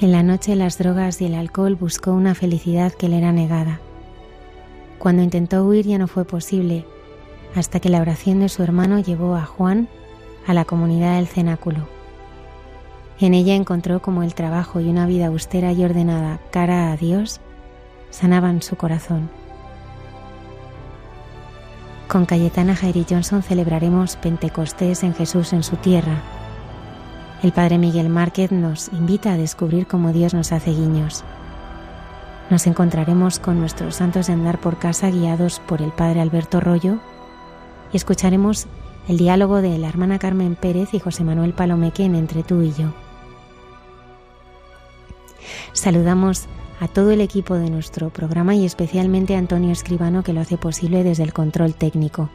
En la noche las drogas y el alcohol buscó una felicidad que le era negada. Cuando intentó huir ya no fue posible, hasta que la oración de su hermano llevó a Juan a la comunidad del cenáculo. En ella encontró como el trabajo y una vida austera y ordenada cara a Dios sanaban su corazón. Con Cayetana Jairi Johnson celebraremos Pentecostés en Jesús en su tierra el Padre Miguel Márquez nos invita a descubrir cómo Dios nos hace guiños. Nos encontraremos con nuestros santos de andar por casa guiados por el Padre Alberto Rollo y escucharemos el diálogo de la hermana Carmen Pérez y José Manuel Palomeque en Entre tú y yo. Saludamos a todo el equipo de nuestro programa y especialmente a Antonio Escribano que lo hace posible desde el control técnico.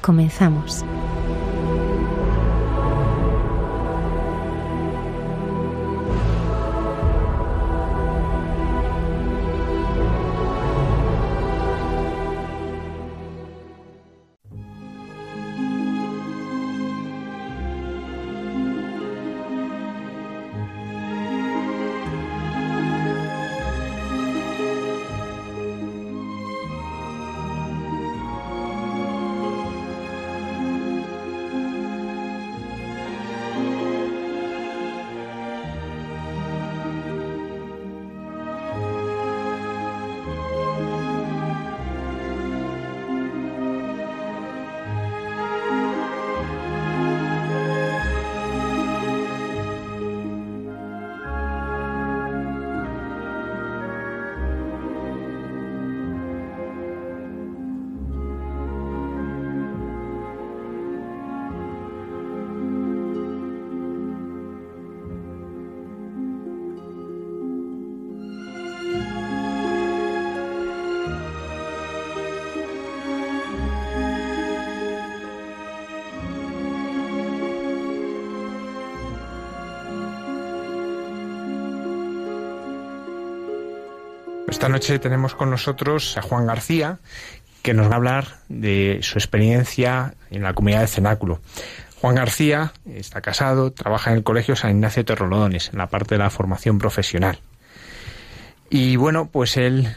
Comenzamos. Esta noche tenemos con nosotros a Juan García, que nos va a hablar de su experiencia en la comunidad de Cenáculo. Juan García está casado, trabaja en el Colegio San Ignacio Torrolodones, en la parte de la formación profesional. Y bueno, pues él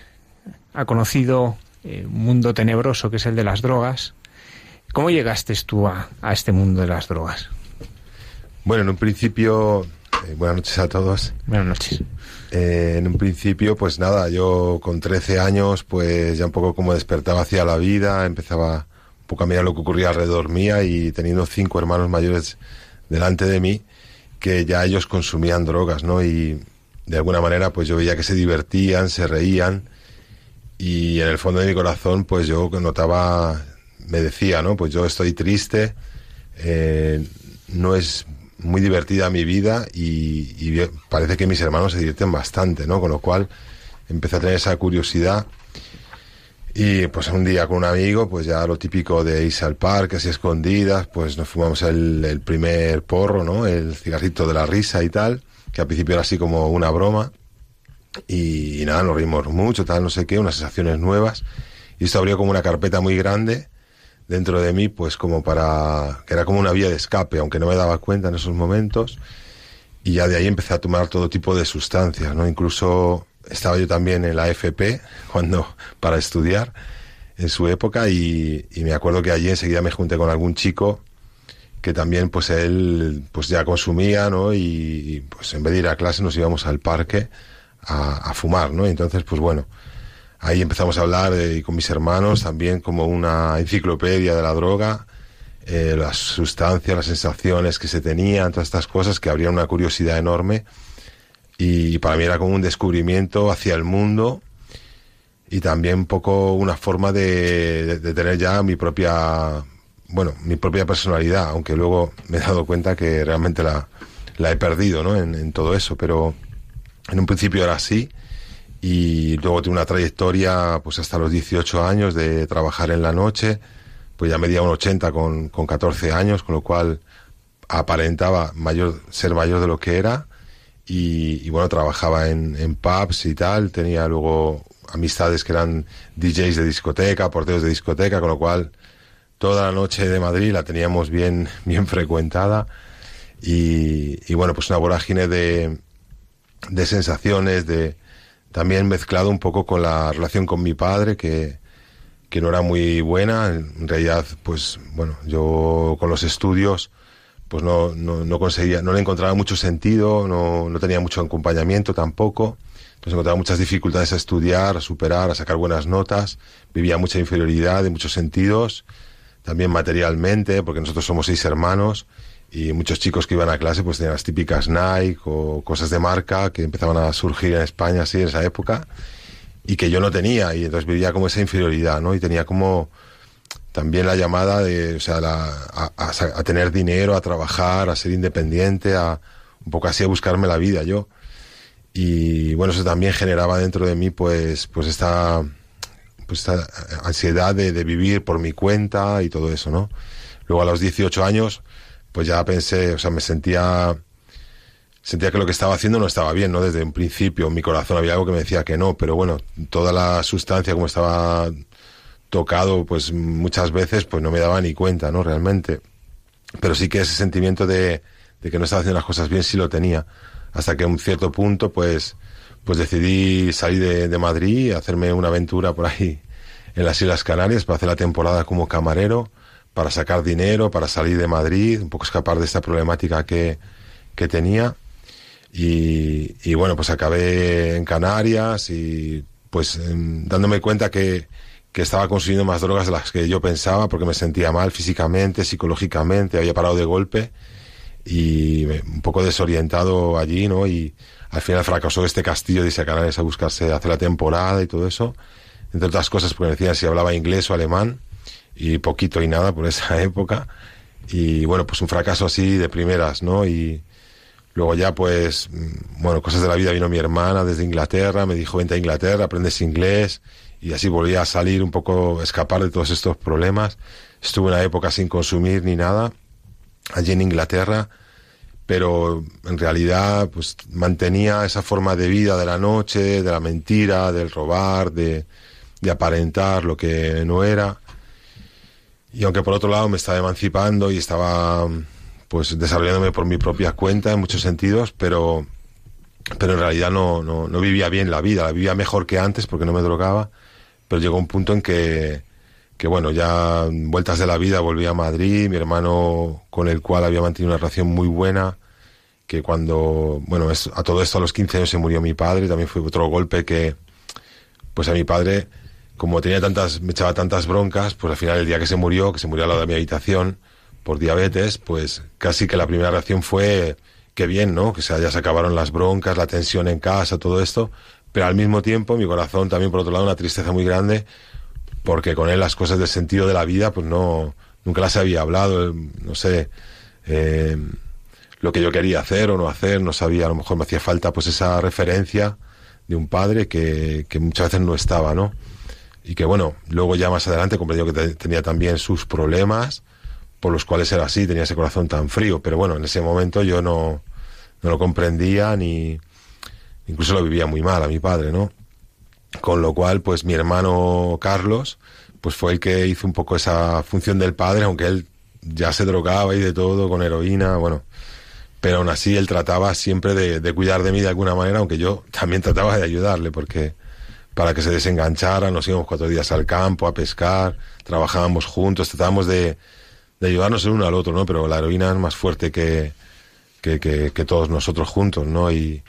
ha conocido eh, un mundo tenebroso que es el de las drogas. ¿Cómo llegaste tú a, este mundo de las drogas? Bueno, en un principio, eh, buenas noches a todos. Buenas noches. Eh, en un principio, pues nada, yo con 13 años, pues ya un poco como despertaba hacia la vida, empezaba un poco a mirar lo que ocurría alrededor mía y teniendo cinco hermanos mayores delante de mí, que ya ellos consumían drogas, ¿no? Y de alguna manera, pues yo veía que se divertían, se reían y en el fondo de mi corazón, pues yo notaba, me decía, ¿no? Pues yo estoy triste, eh, no es muy divertida mi vida y, parece que mis hermanos se divierten bastante, ¿no? Con lo cual empecé a tener esa curiosidad Y pues un día con un amigo, pues ya lo típico de irse al parque, así escondidas, pues nos fumamos el, primer porro, ¿no? El cigarrito de la risa y tal, que al principio era así como una broma. Y, y nada, nos reímos mucho, tal, no sé qué, unas sensaciones nuevas. Y esto abrió como una carpeta muy grande dentro de mí, pues como para, que era como una vía de escape, aunque no me daba cuenta en esos momentos. Y ya de ahí empecé a tomar todo tipo de sustancias, ¿no? Incluso estaba yo también en la FP cuando para estudiar en su época y, me acuerdo que allí enseguida me junté con algún chico que también pues él pues ya consumía no y, pues en vez de ir a clase nos íbamos al parque a, fumar no entonces pues bueno ahí empezamos a hablar y con mis hermanos también como una enciclopedia de la droga eh, las sustancias las sensaciones que se tenían todas estas cosas que habría una curiosidad enorme. Y para mí era como un descubrimiento hacia el mundo y también un poco una forma de, tener ya mi propia bueno mi propia personalidad aunque luego me he dado cuenta que realmente la, la he perdido ¿no? en, todo eso. Pero en un principio era así y luego tuve una trayectoria pues hasta los 18 años de trabajar en la noche pues ya medía un 80 con, con 14 años con lo cual aparentaba mayor ser mayor de lo que era. Y, bueno, trabajaba en, en, pubs y tal, tenía luego amistades que eran DJs de discoteca, porteros de discoteca, con lo cual toda la noche de Madrid la teníamos bien, bien frecuentada. Y, y bueno, pues una vorágine de, de sensaciones, de también mezclado un poco con la relación con mi padre, que, que no era muy buena, en realidad, pues bueno, yo con los estudios pues no, no, no, conseguía, no le encontraba mucho sentido, no, no tenía mucho acompañamiento tampoco. Entonces encontraba muchas dificultades a estudiar, a superar, a sacar buenas notas. Vivía mucha inferioridad en muchos sentidos, también materialmente, porque nosotros somos seis hermanos y muchos chicos que iban a clase pues tenían las típicas Nike o cosas de marca que empezaban a surgir en España así en esa época y que yo no tenía y entonces vivía como esa inferioridad, ¿no? Y tenía como también la llamada de, o sea, a, tener dinero, a trabajar, a ser independiente, a un poco así a buscarme la vida yo. Y bueno, eso también generaba dentro de mí pues, pues esta, pues esta ansiedad de, vivir por mi cuenta y todo eso, ¿no? Luego a los 18 años, pues ya pensé, o sea, me sentía, sentía que lo que estaba haciendo no estaba bien, ¿no? Desde un principio, en mi corazón había algo que me decía que no, pero bueno, toda la sustancia como estaba tocado pues muchas veces pues no me daba ni cuenta, ¿no? Realmente. Pero sí que ese sentimiento de, de que no estaba haciendo las cosas bien sí lo tenía. Hasta que a un cierto punto pues, pues decidí salir de, de Madrid, hacerme una aventura por ahí en las Islas Canarias para hacer la temporada como camarero, para sacar dinero, para salir de Madrid, un poco escapar de esta problemática que, que tenía. Y, bueno, pues acabé en Canarias y pues dándome cuenta que, que estaba consumiendo más drogas de las que yo pensaba porque me sentía mal físicamente, psicológicamente, había parado de golpe y un poco desorientado allí, ¿no? Y al final fracasó este castillo de Canales a buscarse hacer la temporada y todo eso, entre otras cosas porque me decían si hablaba inglés o alemán y poquito y nada por esa época y bueno, pues un fracaso así de primeras, ¿no? Y luego ya pues, mm, bueno, cosas de la vida vino mi hermana desde Inglaterra, me dijo vente a Inglaterra, aprendes inglés y así volví a salir un poco, escapar de todos estos problemas. Estuve una época sin consumir ni nada, allí en Inglaterra, pero en realidad pues mantenía esa forma de vida de la noche, de la mentira, del robar, de, de aparentar lo que no era. Y aunque por otro lado me estaba emancipando y estaba pues desarrollándome por mi propia cuenta en muchos sentidos, pero, pero en realidad no, no, no vivía bien la vida, la vivía mejor que antes porque no me drogaba pero llegó un punto en que, que bueno, ya vueltas de la vida volví a Madrid, mi hermano con el cual había mantenido una relación muy buena, que cuando, bueno, a todo esto a los 15 años se murió mi padre, también fue otro golpe que, pues a mi padre, como tenía tantas, me echaba tantas broncas, pues al final el día que se murió, que se murió al lado de mi habitación por diabetes, pues casi que la primera reacción fue, qué bien, ¿no? Que ya se acabaron las broncas, la tensión en casa, todo esto, pero al mismo tiempo mi corazón también por otro lado una tristeza muy grande porque con él las cosas del sentido de la vida pues no nunca las había hablado no sé eh, lo que yo quería hacer o no hacer no sabía a lo mejor me hacía falta pues esa referencia de un padre que, que muchas veces no estaba no y que bueno, luego ya más adelante comprendió que tenía también sus problemas por los cuales era así, tenía ese corazón tan frío, pero bueno, en ese momento yo no, no lo comprendía ni incluso lo vivía muy mal a mi padre, ¿no? Con lo cual, pues mi hermano Carlos, pues fue el que hizo un poco esa función del padre, aunque él ya se drogaba y de todo, con heroína, bueno, pero aún así él trataba siempre de, de cuidar de mí de alguna manera, aunque yo también trataba de ayudarle, porque para que se desenganchara, nos íbamos cuatro días al campo a pescar, trabajábamos juntos, tratábamos de, de ayudarnos el uno al otro, ¿no? Pero la heroína es más fuerte que, que, que, todos nosotros juntos, ¿no? Y,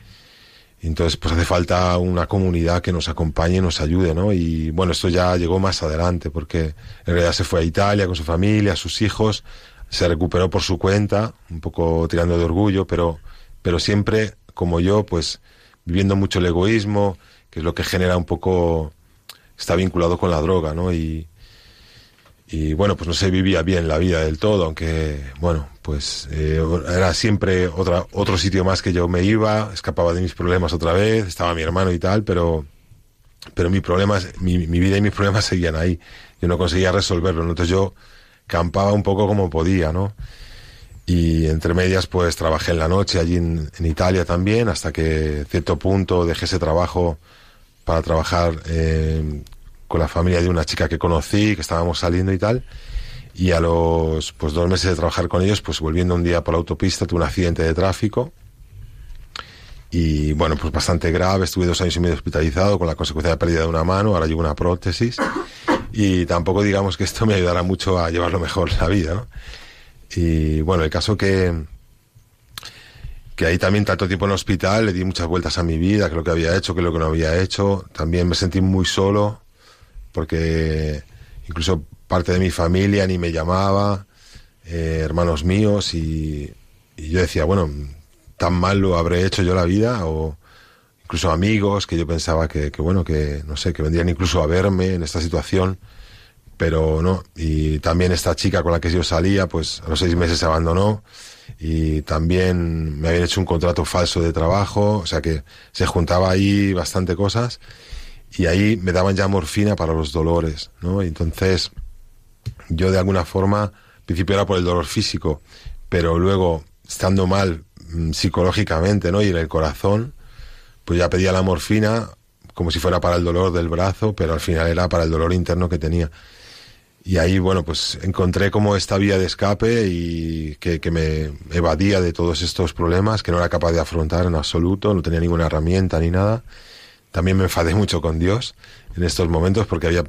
entonces pues hace falta una comunidad que nos acompañe y nos ayude, ¿no? Y bueno, esto ya llegó más adelante porque en realidad se fue a Italia con su familia, sus hijos, se recuperó por su cuenta, un poco tirando de orgullo, pero, pero siempre como yo, pues viviendo mucho el egoísmo, es lo que genera un poco, está vinculado con la droga, ¿no? Y, bueno, pues no se vivía bien la vida del todo, aunque bueno, pues eh, era siempre otra, otro sitio más que yo me iba, escapaba de mis problemas otra vez, estaba mi hermano y tal, pero, pero mi, problemas, mi, mi vida y mis problemas seguían ahí, yo no conseguía resolverlo, entonces yo campaba un poco como podía, ¿no? Y entre medias pues trabajé en la noche allí en, en Italia también, hasta que cierto punto dejé ese trabajo para trabajar eh, con la familia de una chica que conocí, que estábamos saliendo y tal. Y a los pues, dos meses de trabajar con ellos, pues volviendo un día por la autopista, tuve un accidente de tráfico. Y bueno, pues bastante grave, estuve dos años y medio hospitalizado con la consecuencia de pérdida de una mano, ahora llevo una prótesis. Y tampoco digamos que esto me ayudará mucho a llevarlo mejor la vida, ¿no? Y bueno, el caso que, que ahí también tanto tiempo en el hospital, le di muchas vueltas a mi vida, que lo que había hecho, que lo que no había hecho. También me sentí muy solo, porque incluso parte de mi familia ni me llamaba, eh, hermanos míos, y, yo decía, bueno, tan mal lo habré hecho yo la vida, o incluso amigos que yo pensaba que, que, bueno, que no sé, que vendrían incluso a verme en esta situación, pero no. Y también esta chica con la que yo salía, pues a los seis meses se abandonó, y también me habían hecho un contrato falso de trabajo, o sea que se juntaba ahí bastante cosas y ahí me daban ya morfina para los dolores, ¿no? Entonces yo de alguna forma, al principio era por el dolor físico, pero luego estando mal mm, psicológicamente, ¿no? Y en el corazón, pues ya pedía la morfina como si fuera para el dolor del brazo, pero al final era para el dolor interno que tenía. Y ahí, bueno, pues encontré como esta vía de escape y que, que, me evadía de todos estos problemas que no era capaz de afrontar en absoluto, no tenía ninguna herramienta ni nada. También me enfadé mucho con Dios en estos momentos porque había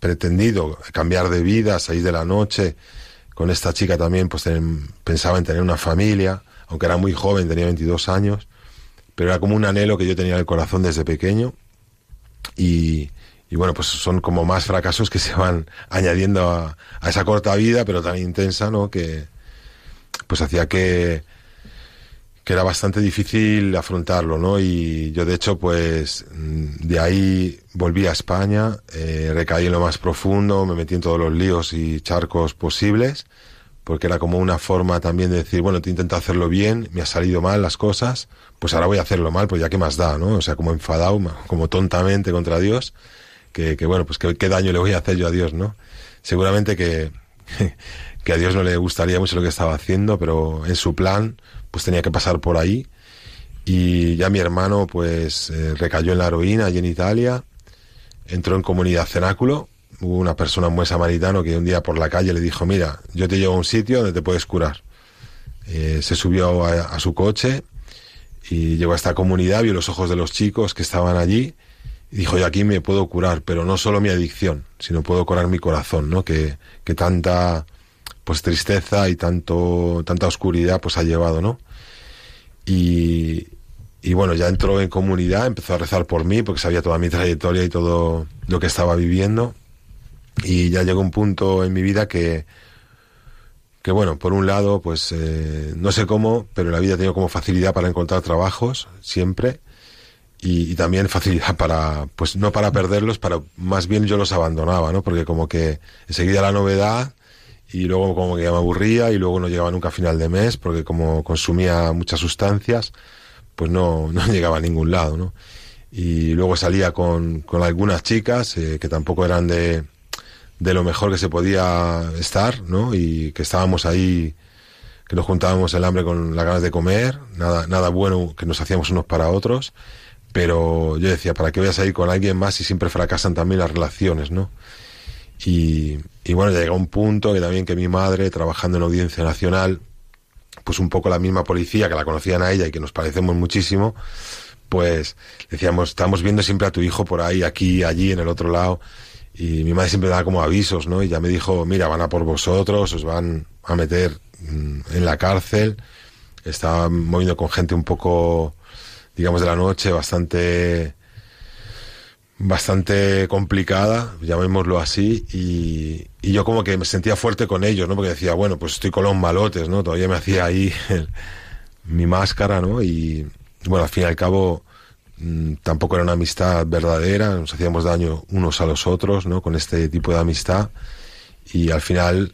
pretendido cambiar de vida, salir de la noche. Con esta chica también pues pensaba en tener una familia, aunque era muy joven, tenía 22 años, pero era como un anhelo que yo tenía en el corazón desde pequeño. Y, y bueno, pues son como más fracasos que se van añadiendo a, esa corta vida, pero tan intensa, ¿no? Que pues hacía que, que era bastante difícil afrontarlo, ¿no? Y yo de hecho, pues mm, de ahí volví a España, eh, recaí en lo más profundo, me metí en todos los líos y charcos posibles, porque era como una forma también de decir, bueno, te intento hacerlo bien, me ha salido mal las cosas, pues ahora voy a hacerlo mal, pues ya qué más da, ¿no? O sea, como enfadado, como tontamente contra Dios, que, que bueno, pues qué, qué daño le voy a hacer yo a Dios, ¿no? Seguramente que, que a Dios no le gustaría mucho lo que estaba haciendo, pero en su plan, pues tenía que pasar por ahí. Y ya mi hermano, pues, eh, recayó en la heroína allí en Italia, entró en comunidad cenáculo. Hubo una persona muy samaritano que un día por la calle le dijo, mira, yo te llevo a un sitio donde te puedes curar. Eh, se subió a, su coche y llegó a esta comunidad, vio los ojos de los chicos que estaban allí dijo, yo aquí me puedo curar, pero no solo mi adicción, sino puedo curar mi corazón, ¿no? Que, que tanta pues tristeza y tanto tanta oscuridad pues ha llevado, ¿no? Y, y bueno, ya entró en comunidad, empezó a rezar por mí porque sabía toda mi trayectoria y todo lo que estaba viviendo. Y ya llegó un punto en mi vida que, que bueno, por un lado, pues eh, no sé cómo, pero la vida ha tenido como facilidad para encontrar trabajos, siempre. Y, y, también facilidad para, pues no para perderlos, para más bien yo los abandonaba, ¿no? Porque como que enseguida la novedad y luego como que ya me aburría y luego no llegaba nunca a final de mes porque como consumía muchas sustancias, pues no, no llegaba a ningún lado, ¿no? y luego salía con, con algunas chicas eh, que tampoco eran de, de lo mejor que se podía estar, ¿no? Y que estábamos ahí, que nos juntábamos el hambre con las ganas de comer, nada, nada bueno que nos hacíamos unos para otros, pero yo decía, ¿para qué voy a salir con alguien más si siempre fracasan también las relaciones, ¿no? Y, bueno, llegó un punto que también que mi madre, trabajando en Audiencia Nacional, pues un poco la misma policía que la conocían a ella y que nos parecemos muchísimo, pues decíamos, estamos viendo siempre a tu hijo por ahí, aquí, allí, en el otro lado. Y mi madre siempre daba como avisos, ¿no? Y ya me dijo, mira, van a por vosotros, os van a meter mm, en la cárcel. Estaba moviendo con gente un poco, digamos, de la noche, bastante, bastante complicada, llamémoslo así, y, yo como que me sentía fuerte con ellos, ¿no? Porque decía, bueno, pues estoy con los malotes, ¿no? Todavía me hacía ahí mi máscara, ¿no? Y, bueno, al fin y al cabo mm, tampoco era una amistad verdadera, nos hacíamos daño unos a los otros, ¿no? Con este tipo de amistad y al final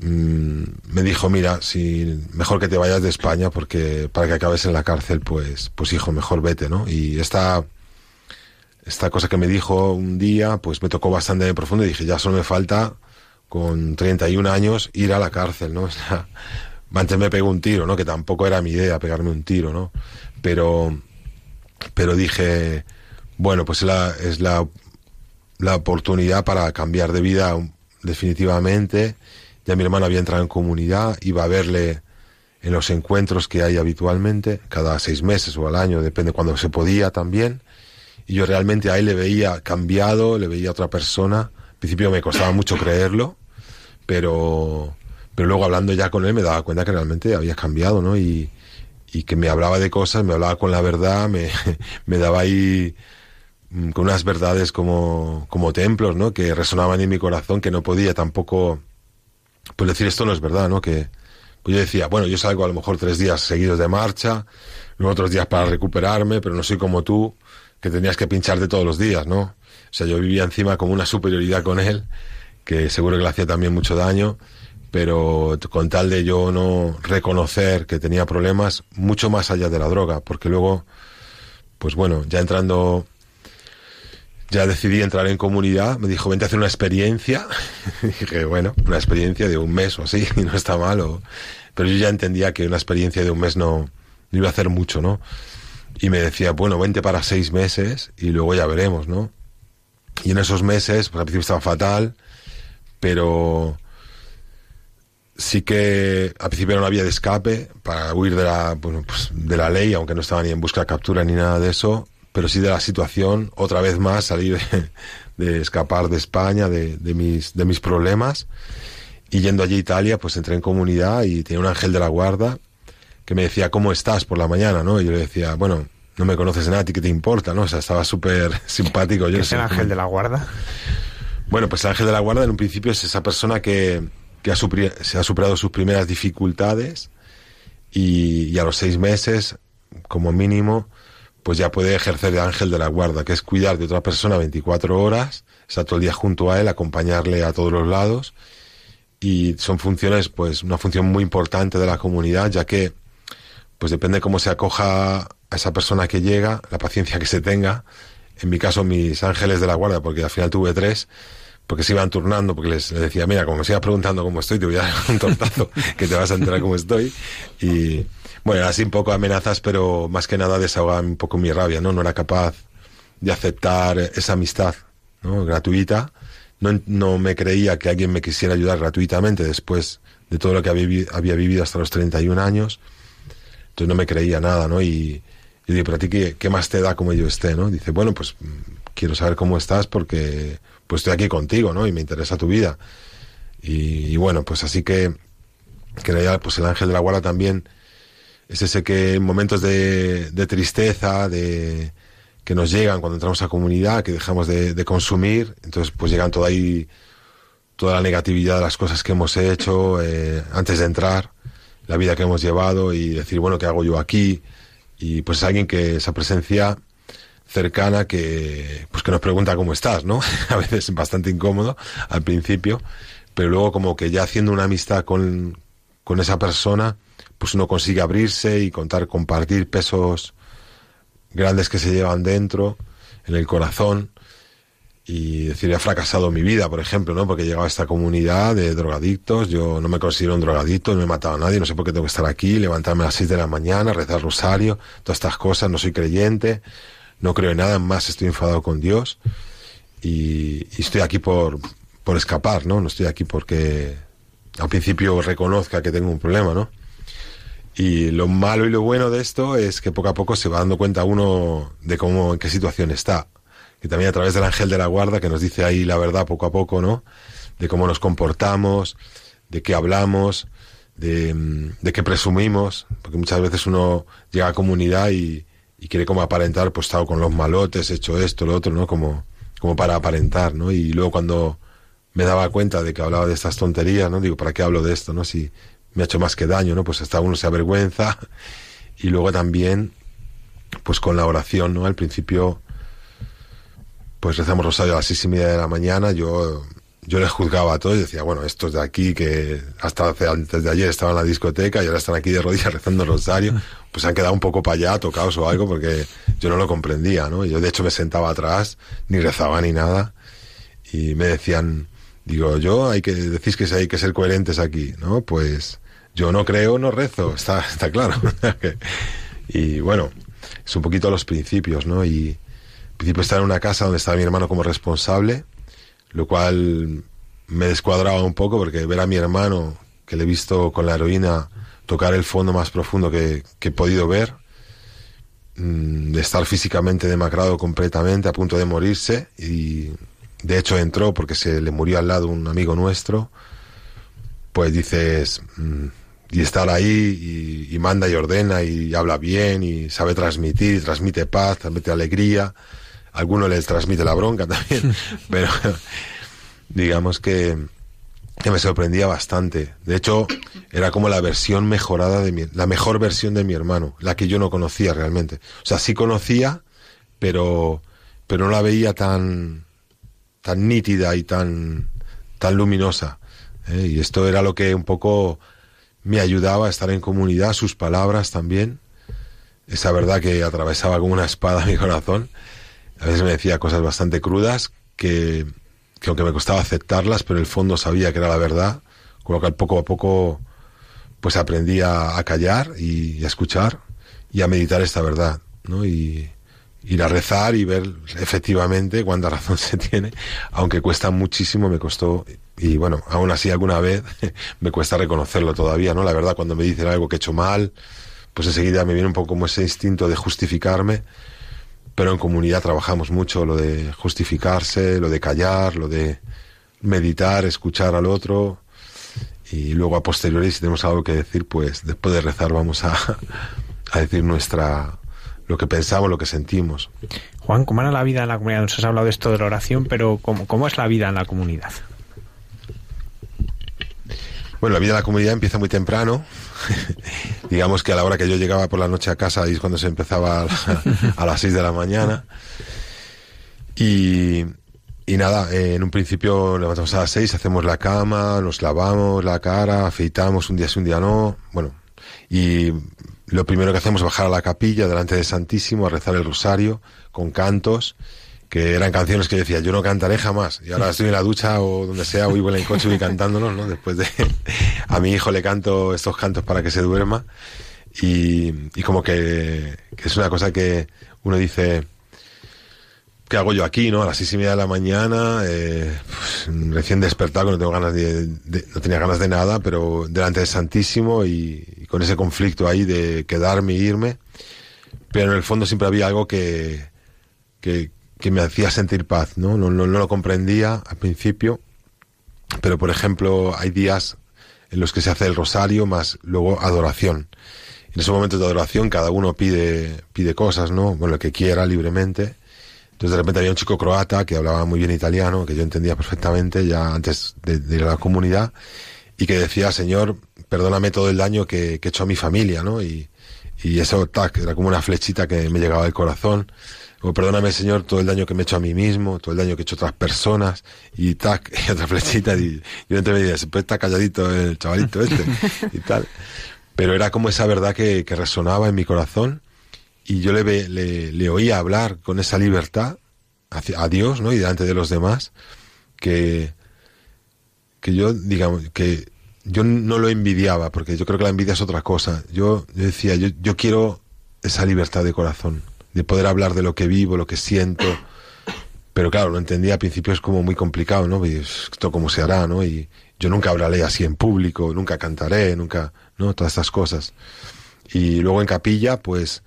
mm, me dijo, mira, si mejor que te vayas de España porque para que acabes en la cárcel, pues, pues hijo, mejor vete, ¿no? Y esta, esta cosa que me dijo un día, pues me tocó bastante de profundo y dije, ya solo me falta con 31 años ir a la cárcel, ¿no? O sea, antes me pegó un tiro, ¿no? Que tampoco era mi idea pegarme un tiro, ¿no? pero, pero dije, bueno, pues la, es la, la oportunidad para cambiar de vida definitivamente. Ya mi hermano había entrado en comunidad, iba a verle en los encuentros que hay habitualmente, cada seis meses o al año, depende cuando se podía también. Y yo realmente a él le veía cambiado, le veía otra persona. Al principio me costaba mucho creerlo, pero, pero luego hablando ya con él me daba cuenta que realmente había cambiado, ¿no? Y, y que me hablaba de cosas, me hablaba con la verdad, me, me daba ahí mm, con unas verdades como, como templos, ¿no? Que resonaban en mi corazón, que no podía tampoco, pues decir esto no es verdad, ¿no? Que pues yo decía, bueno, yo salgo a lo mejor tres días seguidos de marcha, luego otros días para recuperarme, pero no soy como tú, que tenías que pincharte todos los días, ¿no? O sea, yo vivía encima como una superioridad con él, que seguro que le hacía también mucho daño, pero con tal de yo no reconocer que tenía problemas mucho más allá de la droga, porque luego, pues bueno, ya entrando, ya decidí entrar en comunidad, me dijo, vente a hacer una experiencia, dije, bueno, una experiencia de un mes o así, y no está mal, pero yo ya entendía que una experiencia de un mes no, iba a hacer mucho, ¿no? Y me decía, bueno, vente para seis meses y luego ya veremos, ¿no? Y en esos meses, pues al principio estaba fatal, pero sí que al principio no había de escape para huir de la, bueno, pues de la ley, aunque no estaba ni en busca de captura ni nada de eso, pero sí de la situación, otra vez más salir de, escapar de España, de, de, mis, de mis problemas. Y yendo allí a Italia, pues entré en comunidad y tenía un ángel de la guarda que me decía, ¿cómo estás por la mañana? ¿no? Y yo le decía, bueno, no me conoces de nada, ¿a ti qué te importa? ¿no? O sea, estaba súper simpático. ¿Qué es el ángel de la guarda? Bueno, pues el ángel de la guarda en un principio es esa persona que, que se ha superado sus primeras dificultades y, a los seis meses, como mínimo, pues ya puede ejercer de ángel de la guarda, que es cuidar de otra persona 24 horas, estar todo el día junto a él, acompañarle a todos los lados. Y son funciones, pues, una función muy importante de la comunidad, ya que, pues depende cómo se acoja a esa persona que llega, la paciencia que se tenga. En mi caso, mis ángeles de la guarda, porque al final tuve tres, porque se iban turnando, porque les, decía, mira, como me sigas preguntando cómo estoy, te voy a dar un tortazo, que te vas a enterar cómo estoy. Y bueno, así un poco amenazas, pero más que nada desahogaba un poco mi rabia, ¿no? No era capaz de aceptar esa amistad, ¿no? Gratuita. No, no me creía que alguien me quisiera ayudar gratuitamente después de todo lo que había, vivido hasta los 31 años. Entonces no me creía nada, ¿no? Y, y digo, pero a ti, ¿qué, ¿qué más te da como yo esté, no? Dice, bueno, pues mm, quiero saber cómo estás porque pues estoy aquí contigo, ¿no? Y me interesa tu vida. Y, bueno, pues así que, que pues el ángel de la guarda también es ese que en momentos de, de tristeza, de que nos llegan cuando entramos a comunidad, que dejamos de, consumir, entonces pues llegan toda ahí, toda la negatividad de las cosas que hemos hecho eh, antes de entrar, la vida que hemos llevado y decir, bueno, ¿qué hago yo aquí? Y pues es alguien que esa presencia cercana que pues que nos pregunta cómo estás, ¿no? A veces bastante incómodo al principio, pero luego como que ya haciendo una amistad con, con esa persona, pues uno consigue abrirse y contar, compartir pesos grandes que se llevan dentro, en el corazón, y decir, he fracasado mi vida, por ejemplo, ¿no? Porque he llegado a esta comunidad de drogadictos, yo no me considero un drogadicto, no he matado a nadie, no sé por qué tengo que estar aquí, levantarme a las seis de la mañana, rezar rosario, todas estas cosas, no soy creyente, no creo en nada, más estoy enfadado con Dios y, y estoy aquí por, por escapar, ¿no? No estoy aquí porque al principio reconozca que tengo un problema, ¿no? Y lo malo y lo bueno de esto es que poco a poco se va dando cuenta uno de cómo, en qué situación está. Y también a través del ángel de la guarda que nos dice ahí la verdad poco a poco, ¿no? De cómo nos comportamos, de qué hablamos, de, de qué presumimos, porque muchas veces uno llega a comunidad y, y quiere como aparentar, pues estado con los malotes, hecho esto, lo otro, ¿no? Como, como para aparentar, ¿no? Y luego cuando me daba cuenta de que hablaba de estas tonterías, ¿no? Digo, ¿para qué hablo de esto, no? Si me ha hecho más que daño, ¿no? Pues hasta uno se avergüenza. Y luego también, pues con la oración, ¿no? Al principio, pues rezamos rosario a las seis y media de la mañana, yo, yo les juzgaba a todos y decía, bueno, estos de aquí que hasta hace, antes de ayer estaban en la discoteca y ahora están aquí de rodillas rezando rosario, pues han quedado un poco para allá, tocados o algo, porque yo no lo comprendía, ¿no? Yo de hecho me sentaba atrás, ni rezaba ni nada, y me decían, digo, yo hay que, decís que hay que ser coherentes aquí, ¿no? Pues yo no creo, no rezo, está, está claro. y bueno, es un poquito los principios, ¿no? Y al principio estar en una casa donde estaba mi hermano como responsable, lo cual me descuadraba un poco porque ver a mi hermano, que le he visto con la heroína, tocar el fondo más profundo que, que he podido ver, mmm, de estar físicamente demacrado completamente, a punto de morirse, y de hecho entró porque se le murió al lado un amigo nuestro, pues dices, mmm, y estar ahí y, y, manda y ordena y habla bien y sabe transmitir, y transmite paz, transmite alegría. A algunos les transmite la bronca también, pero digamos que, que, me sorprendía bastante. De hecho, era como la versión mejorada de mi, la mejor versión de mi hermano, la que yo no conocía realmente. O sea, sí conocía, pero, pero no la veía tan, tan nítida y tan, tan luminosa. ¿eh? Y esto era lo que un poco me ayudaba a estar en comunidad, sus palabras también, esa verdad que atravesaba como una espada mi corazón. A veces me decía cosas bastante crudas que, que aunque me costaba aceptarlas, pero en el fondo sabía que era la verdad, con lo cual poco a poco pues aprendí a, callar y, y, a escuchar y a meditar esta verdad, ¿no? Y ir a rezar y ver efectivamente cuánta razón se tiene, aunque cuesta muchísimo, me costó y bueno, aún así alguna vez me cuesta reconocerlo todavía, ¿no? La verdad, cuando me dicen algo que he hecho mal, pues enseguida me viene un poco como ese instinto de justificarme, pero en comunidad trabajamos mucho lo de justificarse, lo de callar, lo de meditar, escuchar al otro, y luego a posteriori si tenemos algo que decir, pues después de rezar vamos a, a decir nuestra lo que pensamos, lo que sentimos. Juan, ¿cómo era la vida en la comunidad? Nos has hablado de esto de la oración, pero ¿cómo, cómo es la vida en la comunidad? Bueno, la vida en la comunidad empieza muy temprano. Digamos que a la hora que yo llegaba por la noche a casa, ahí es cuando se empezaba a, a las 6 de la mañana. Y, y nada, eh, en un principio levantamos a las 6, hacemos la cama, nos lavamos la cara, afeitamos un día sí, un día no. Bueno, y lo primero que hacemos es bajar a la capilla delante del Santísimo a rezar el rosario con cantos que eran canciones que decía, yo no cantaré jamás. Y ahora estoy en la ducha o donde sea, voy en el coche y cantándolos, ¿no? Después de... a mi hijo le canto estos cantos para que se duerma. Y, y como que, que, es una cosa que uno dice, ¿qué hago yo aquí, no? A las seis y media de la mañana, eh, pues, recién despertado, no tengo ganas de, de, no tenía ganas de nada, pero delante del Santísimo y, y con ese conflicto ahí de quedarme e irme. Pero en el fondo siempre había algo que, que, que me hacía sentir paz, ¿no? No, ¿no? lo comprendía al principio, pero por ejemplo hay días en los que se hace el rosario más luego adoración. En esos momentos de adoración cada uno pide, pide cosas, ¿no? Bueno, lo que quiera libremente. Entonces de repente había un chico croata que hablaba muy bien italiano, que yo entendía perfectamente ya antes de, de ir a la comunidad, y que decía, Señor, perdóname todo el daño que, que he hecho a mi familia, ¿no? Y, y eso, tac, era como una flechita que me llegaba al corazón. O perdóname, Señor, todo el daño que me he hecho a mí mismo, todo el daño que he hecho a otras personas, y tac, y otra flechita, y yo entre me decía, siempre está calladito el chavalito este, y tal. Pero era como esa verdad que, que resonaba en mi corazón, y yo le, le, le oía hablar con esa libertad hacia, a Dios, ¿no? Y delante de los demás, que, que yo, digamos, que yo no lo envidiaba, porque yo creo que la envidia es otra cosa. Yo, decía, yo, yo quiero esa libertad de corazón, de poder hablar de lo que vivo, lo que siento. Pero claro, lo entendía al principio es como muy complicado, ¿no? Esto cómo se hará, ¿no? Y yo nunca hablaré así en público, nunca cantaré, nunca, ¿no? Todas estas cosas. Y luego en capilla, pues,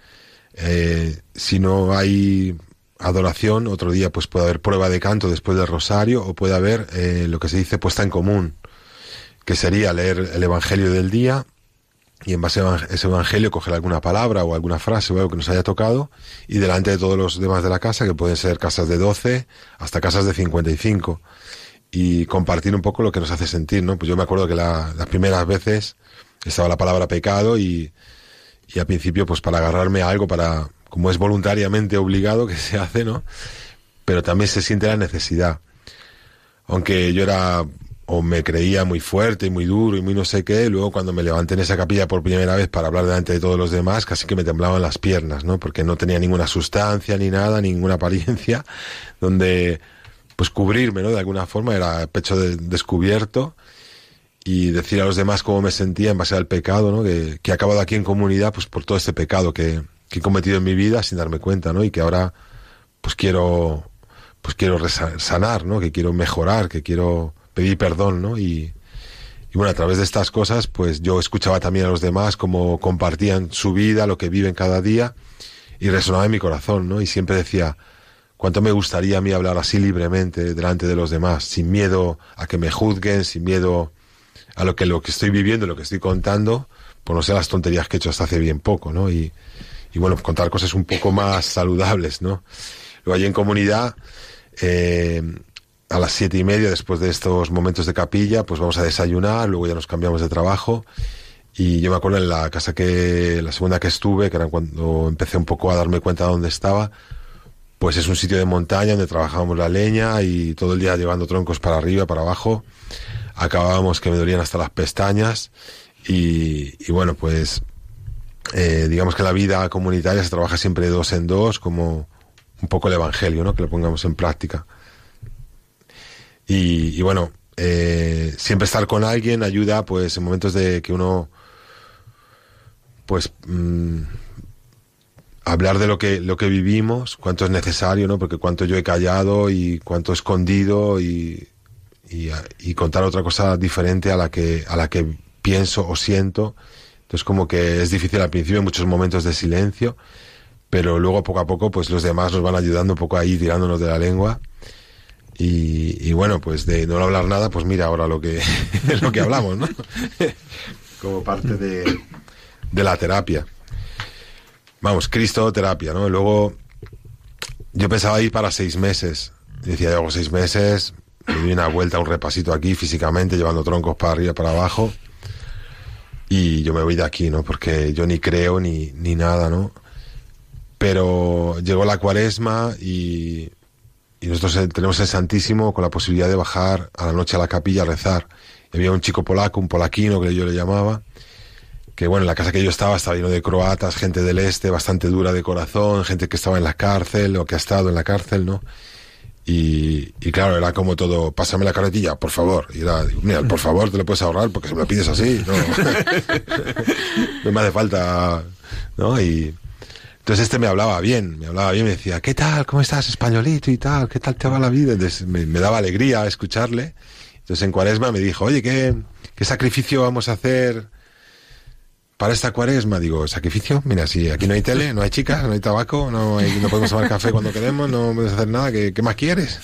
eh, si no hay adoración, otro día pues puede haber prueba de canto después del rosario o puede haber eh, lo que se dice puesta en común, que sería leer el Evangelio del día y en base a ese Evangelio coger alguna palabra o alguna frase o algo que nos haya tocado y delante de todos los demás de la casa, que pueden ser casas de 12 hasta casas de 55 y compartir un poco lo que nos hace sentir, ¿no? Pues yo me acuerdo que las primeras veces estaba la palabra pecado y, y al principio pues para agarrarme a algo, para, como es voluntariamente obligado que se hace, ¿no? Pero también se siente la necesidad. Aunque yo era o me creía muy fuerte y muy duro y muy no sé qué, luego cuando me levanté en esa capilla por primera vez para hablar delante de todos los demás, casi que me temblaban las piernas, ¿no? Porque no tenía ninguna sustancia ni nada, ninguna apariencia, donde pues cubrirme, ¿no? De alguna forma era pecho descubierto y decir a los demás cómo me sentía en base al pecado, ¿no? Que, que he acabado aquí en comunidad pues por todo este pecado que, que he cometido en mi vida sin darme cuenta, ¿no? Y que ahora pues quiero pues quiero sanar, ¿no? Que quiero mejorar, que quiero pedir perdón, ¿no? Y, y bueno, a través de estas cosas, pues yo escuchaba también a los demás cómo compartían su vida, lo que viven cada día, y resonaba en mi corazón, ¿no? Y siempre decía, cuánto me gustaría a mí hablar así libremente delante de los demás, sin miedo a que me juzguen, sin miedo a lo que lo que estoy viviendo, lo que estoy contando, por no ser las tonterías que he hecho hasta hace bien poco, ¿no? Y, y bueno, contar cosas un poco más saludables, ¿no? Luego allí en comunidad, eh, a las siete y media, después de estos momentos de capilla, pues vamos a desayunar, luego ya nos cambiamos de trabajo. Y yo me acuerdo en la casa que, la segunda que estuve, que era cuando empecé un poco a darme cuenta de dónde estaba, pues es un sitio de montaña donde trabajábamos la leña y todo el día llevando troncos para arriba, para abajo. Acabábamos que me dolían hasta las pestañas y, bueno, pues eh, digamos que la vida comunitaria se trabaja siempre dos en dos, como un poco el Evangelio, ¿no? Que lo pongamos en práctica. Y, bueno, eh, siempre estar con alguien ayuda, pues, en momentos de que uno, pues, mm, hablar de lo que, lo que vivimos, cuánto es necesario, ¿no? Porque cuánto yo he callado y cuánto he escondido y, y, y contar otra cosa diferente a la que, a la que pienso o siento entonces como que es difícil al principio, muchos momentos de silencio, pero luego poco a poco pues los demás nos van ayudando un poco ahí tirándonos de la lengua. Y, bueno, pues de no hablar nada, pues mira ahora lo que, lo que hablamos, ¿no? como parte de, de la terapia. Vamos, Cristo terapia, ¿no? luego yo pensaba ir para seis meses. decía, hago seis meses, me doy una vuelta, un repasito aquí físicamente, llevando troncos para arriba, para abajo y yo me voy de aquí, ¿no? Porque yo ni creo ni, ni nada, ¿no? Pero llegó la cuaresma y, y nosotros tenemos el Santísimo con la posibilidad de bajar a la noche a la capilla a rezar. Y había un chico polaco, un polaquino que yo le llamaba, que bueno, en la casa que yo estaba estaba lleno de croatas, gente del este, bastante dura de corazón, gente que estaba en la cárcel o que ha estado en la cárcel, ¿no? Y, y, claro, era como todo, pásame la carretilla, por favor. Y era, mira, por favor, te lo puedes ahorrar porque si me lo pides así, no, no me hace falta, ¿no? Y entonces este me hablaba bien, me hablaba bien, me decía, ¿qué tal? ¿Cómo estás, españolito y tal? ¿Qué tal te va la vida? Me, daba alegría escucharle. Entonces en cuaresma me dijo, oye, ¿qué, sacrificio vamos a hacer? para esta cuaresma, digo, sacrificio, mira, si aquí no hay tele, no hay chicas, no hay tabaco, no, podemos tomar café cuando queremos, no podemos hacer nada, ¿qué, más quieres?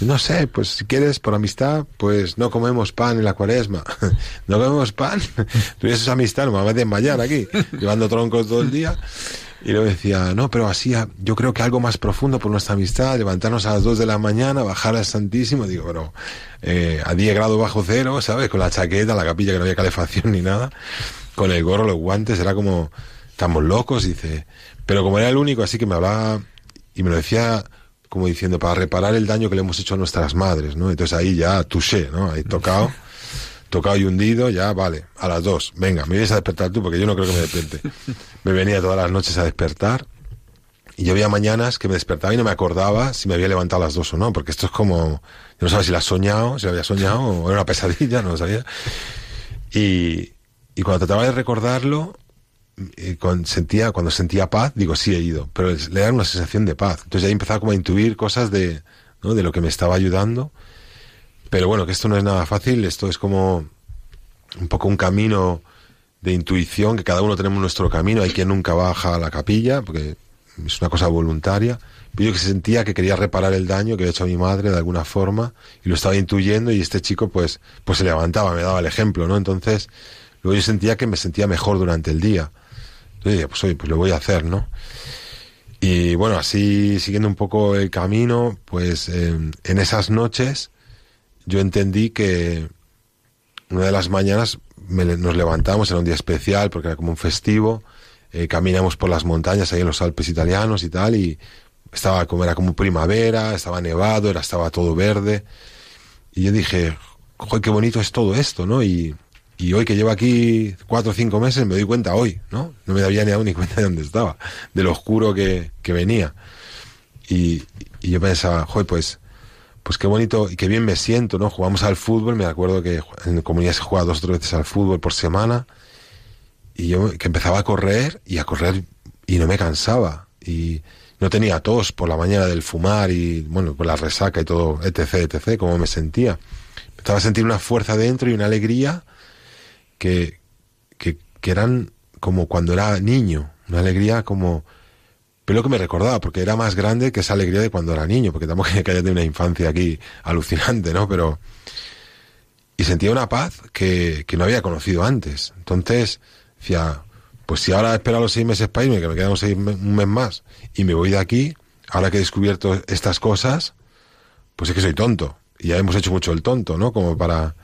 No, sé, pues si quieres, por amistad, pues no comemos pan en la cuaresma. no comemos pan, tuvieses amistad, no me vas a desmayar aquí, llevando troncos todo el día. Y luego decía, no, pero así, yo creo que algo más profundo por nuestra amistad, levantarnos a las dos de la mañana, bajar al Santísimo, digo, pero eh, a 10 grados bajo cero, ¿sabes? Con la chaqueta, la capilla que no había calefacción ni nada con el gorro, los guantes, era como, estamos locos, dice. Pero como era el único, así que me hablaba y me lo decía como diciendo, para reparar el daño que le hemos hecho a nuestras madres, ¿no? Entonces ahí ya touché, ¿no? Ahí tocado, tocado y hundido, ya vale, a las dos, venga, me vienes a despertar tú porque yo no creo que me despierte. me venía todas las noches a despertar y yo había mañanas que me despertaba y no me acordaba si me había levantado a las dos o no, porque esto es como, yo no sabía si lo has soñado, si lo había soñado o era una pesadilla, no lo sabía. Y, y cuando trataba de recordarlo, eh, cuando sentía, cuando sentía paz, digo, sí he ido, pero le da una sensación de paz. Entonces ahí empezaba como a intuir cosas de, ¿no? de lo que me estaba ayudando. Pero bueno, que esto no es nada fácil, esto es como un poco un camino de intuición, que cada uno tenemos nuestro camino, hay quien nunca baja a la capilla, porque es una cosa voluntaria, pero yo que sentía que quería reparar el daño que había hecho a mi madre de alguna forma, y lo estaba intuyendo, y este chico pues, pues se levantaba, me daba el ejemplo, ¿no? Entonces, luego yo sentía que me sentía mejor durante el día. Entonces dije, pues oye, pues lo voy a hacer, ¿no? Y bueno, así siguiendo un poco el camino, pues en esas noches yo entendí que una de las mañanas nos levantamos, era un día especial porque era como un festivo, eh, caminamos por las montañas ahí en los Alpes italianos y tal, y estaba como, era como primavera, estaba nevado, era, estaba todo verde, y yo dije, joder, qué bonito es todo esto, ¿no? Y, y hoy que llevo aquí cuatro o cinco meses me doy cuenta hoy, ¿no? No me había ni dado ni cuenta de dónde estaba, de lo oscuro que, que venía. Y, y yo pensaba, joder, pues pues qué bonito y qué bien me siento, ¿no? Jugamos al fútbol, me acuerdo que en comunidad se juega dos o tres veces al fútbol por semana, y yo que empezaba a correr y a correr y no me cansaba, y no tenía tos por la mañana del fumar y, bueno, por la resaca y todo, etc., etc., como me sentía. Empezaba a sentir una fuerza dentro y una alegría que, que eran como cuando era niño, una alegría como pero lo que me recordaba, porque era más grande que esa alegría de cuando era niño, porque tampoco que haya de una infancia aquí alucinante, ¿no? Pero... Y sentía una paz que, que no había conocido antes. Entonces, decía, pues si ahora he esperado los seis meses para irme, que me quedan seis, un mes más, y me voy de aquí, ahora que he descubierto estas cosas, pues es que soy tonto. Y ya hemos hecho mucho el tonto, ¿no? Como para...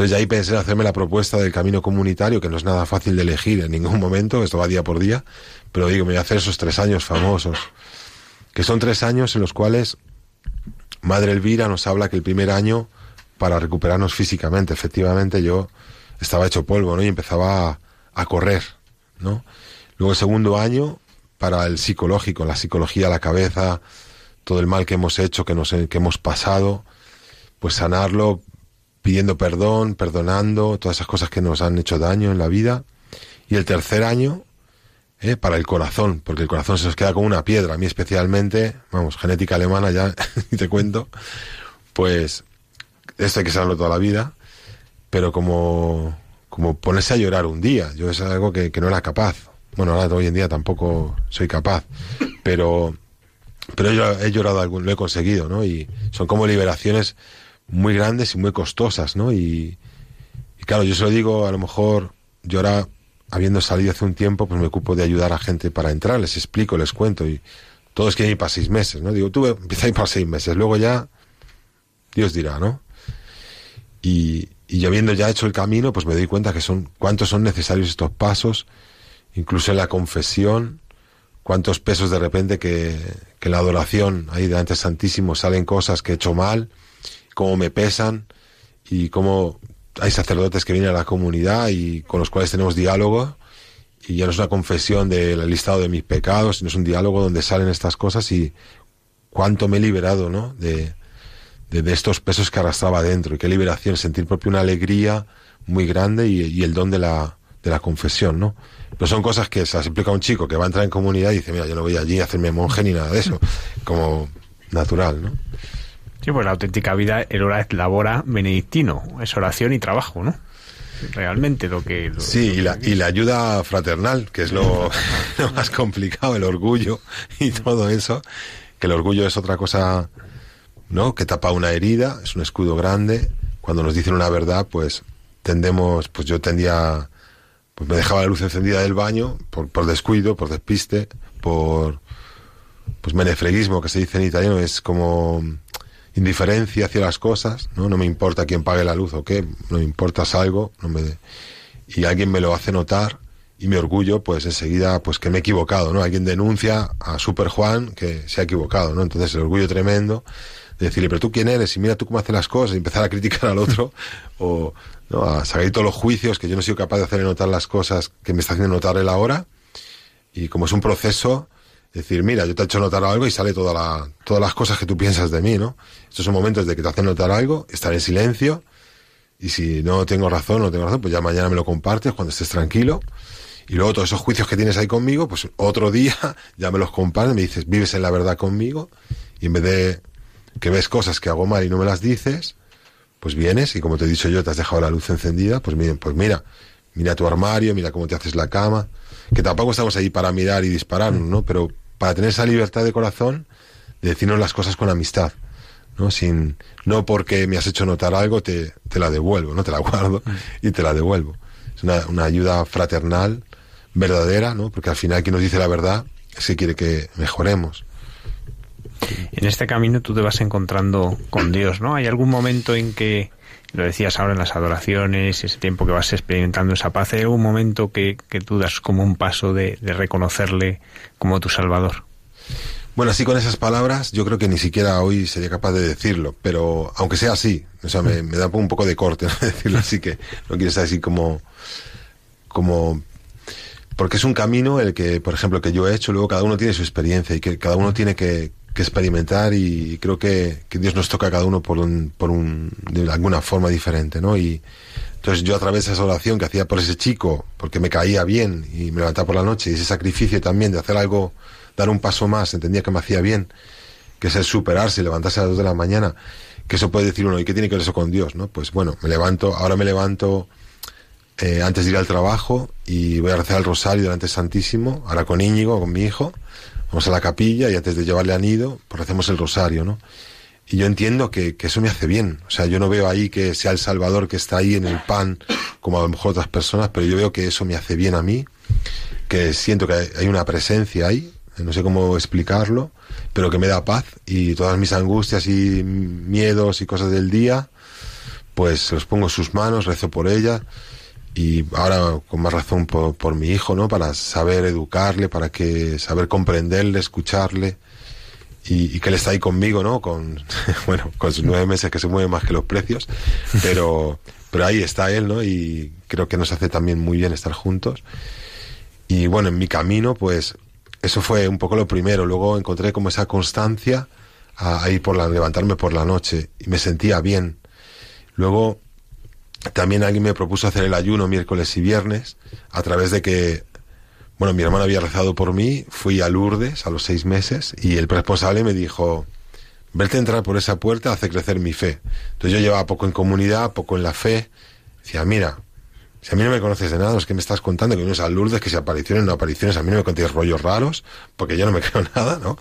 Entonces ya ahí pensé en hacerme la propuesta del camino comunitario, que no es nada fácil de elegir en ningún momento, esto va día por día, pero digo, me voy a hacer esos tres años famosos, que son tres años en los cuales Madre Elvira nos habla que el primer año, para recuperarnos físicamente, efectivamente yo estaba hecho polvo, ¿no? Y empezaba a, correr, ¿no? Luego el segundo año, para el psicológico, la psicología, la cabeza, todo el mal que hemos hecho, que, nos, que hemos pasado, pues sanarlo pidiendo perdón, perdonando, todas esas cosas que nos han hecho daño en la vida. Y el tercer año, ¿eh? para el corazón, porque el corazón se nos queda como una piedra. A mí especialmente, vamos, genética alemana ya, y te cuento, pues esto hay que saberlo toda la vida, pero como, como ponerse a llorar un día, yo es algo que, que no era capaz. Bueno, ahora hoy en día tampoco soy capaz, pero, pero yo he llorado algún, lo he conseguido, ¿no? Y son como liberaciones muy grandes y muy costosas, ¿no? Y, y claro, yo se lo digo, a lo mejor yo ahora habiendo salido hace un tiempo, pues me ocupo de ayudar a gente para entrar, les explico, les cuento y todos quieren ir para seis meses, ¿no? Digo, tú empieza a ir para seis meses, luego ya Dios dirá, ¿no? Y, y yo habiendo ya hecho el camino, pues me doy cuenta que son cuántos son necesarios estos pasos, incluso en la confesión, cuántos pesos de repente que, que la adoración ahí delante Santísimo salen cosas que he hecho mal, cómo me pesan y cómo hay sacerdotes que vienen a la comunidad y con los cuales tenemos diálogo y ya no es una confesión del listado de mis pecados, sino es un diálogo donde salen estas cosas y cuánto me he liberado, ¿no? De, de, estos pesos que arrastraba dentro y qué liberación, sentir propio una alegría muy grande y, el don de la, de la confesión, ¿no? Pero son cosas que se las explica a un chico que va a entrar en comunidad y dice, mira, yo no voy allí a hacerme monje ni nada de eso, como natural, ¿no? Sí, pues la auténtica vida era es labora benedictino, es oración y trabajo, ¿no? Realmente lo que... sí, y, la, y la ayuda fraternal, que es lo, más complicado, el orgullo y todo eso, que el orgullo es otra cosa, ¿no? Que tapa una herida, es un escudo grande, cuando nos dicen una verdad, pues tendemos, pues yo tendía, pues me dejaba la luz encendida del baño por, por descuido, por despiste, por, pues menefreguismo, que se dice en italiano, es como indiferencia hacia las cosas, ¿no? No me importa quién pague la luz o qué, no me importa algo, no me... y alguien me lo hace notar y mi orgullo, pues enseguida, pues que me he equivocado, ¿no? Alguien denuncia a Super Juan que se ha equivocado, ¿no? Entonces el orgullo tremendo decirle, pero tú quién eres, y mira tú cómo haces las cosas, y empezar a criticar al otro, o ¿no? a sacar todos los juicios que yo no he sido capaz de hacerle notar las cosas que me está haciendo notar él ahora. Y como es un proceso, decir, mira, yo te he hecho notar algo y sale toda la, todas las cosas que tú piensas de mí, ¿no? Estos son momentos de que te hacen notar algo, estar en silencio, y si no tengo razón, no tengo razón, pues ya mañana me lo compartes cuando estés tranquilo. Y luego todos esos juicios que tienes ahí conmigo, pues otro día ya me los compartes, me dices, vives en la verdad conmigo, y en vez de que ves cosas que hago mal y no me las dices, pues vienes y como te he dicho yo, te has dejado la luz encendida, pues miren, pues mira, mira tu armario, mira cómo te haces la cama, que tampoco estamos ahí para mirar y dispararnos, ¿no? Pero para tener esa libertad de corazón de decirnos las cosas con amistad, ¿no? Sin, no porque me has hecho notar algo te, la devuelvo, ¿no? Te la guardo y te la devuelvo. Es una, una ayuda fraternal, verdadera, ¿no? Porque al final quien nos dice la verdad es que quiere que mejoremos. En este camino tú te vas encontrando con Dios, ¿no? ¿Hay algún momento en que, lo decías ahora en las adoraciones, ese tiempo que vas experimentando esa paz, ¿hay algún momento que, que tú das como un paso de, de reconocerle como tu Salvador? Bueno, así con esas palabras, yo creo que ni siquiera hoy sería capaz de decirlo, pero aunque sea así, o sea, me, da un poco de corte decirlo así, que no quiero estar así como, como, porque es un camino el que, por ejemplo, que yo he hecho, luego cada uno tiene su experiencia y que cada uno tiene que, que experimentar y creo que, que, Dios nos toca a cada uno por un, por un, de alguna forma diferente, ¿no? Y entonces yo a través de esa oración que hacía por ese chico, porque me caía bien y me levantaba por la noche, y ese sacrificio también de hacer algo, dar un paso más, entendía que me hacía bien, que es el superarse, levantarse a las dos de la mañana, que eso puede decir uno, ¿y qué tiene que ver eso con Dios, no? Pues bueno, me levanto, ahora me levanto eh, antes de ir al trabajo y voy a rezar el rosario delante del Santísimo, ahora con Íñigo, con mi hijo, vamos a la capilla y antes de llevarle a nido, pues hacemos el rosario, ¿no? Y yo entiendo que, que, eso me hace bien. O sea, yo no veo ahí que sea el Salvador que está ahí en el pan, como a lo mejor otras personas, pero yo veo que eso me hace bien a mí, que siento que hay una presencia ahí, no sé cómo explicarlo, pero que me da paz y todas mis angustias y miedos y cosas del día, pues los pongo en sus manos, rezo por ella y ahora con más razón por, por, mi hijo, ¿no? Para saber educarle, para que saber comprenderle, escucharle y, que él está ahí conmigo, ¿no? Con, bueno, con sus nueve meses que se mueve más que los precios, pero, pero ahí está él, ¿no? Y creo que nos hace también muy bien estar juntos. Y bueno, en mi camino, pues eso fue un poco lo primero. Luego encontré como esa constancia a, a ir por la, levantarme por la noche y me sentía bien. Luego también alguien me propuso hacer el ayuno miércoles y viernes a través de que, bueno, mi hermana había rezado por mí, fui a Lourdes a los seis meses y el responsable me dijo, verte entrar por esa puerta hace crecer mi fe. Entonces yo llevaba poco en comunidad, poco en la fe. Decía, mira, si a mí no me conoces de nada, es que me estás contando que vienes a Lourdes, que si apariciones no apariciones, a mí no me contéis rollos raros, porque yo no me creo nada, ¿no?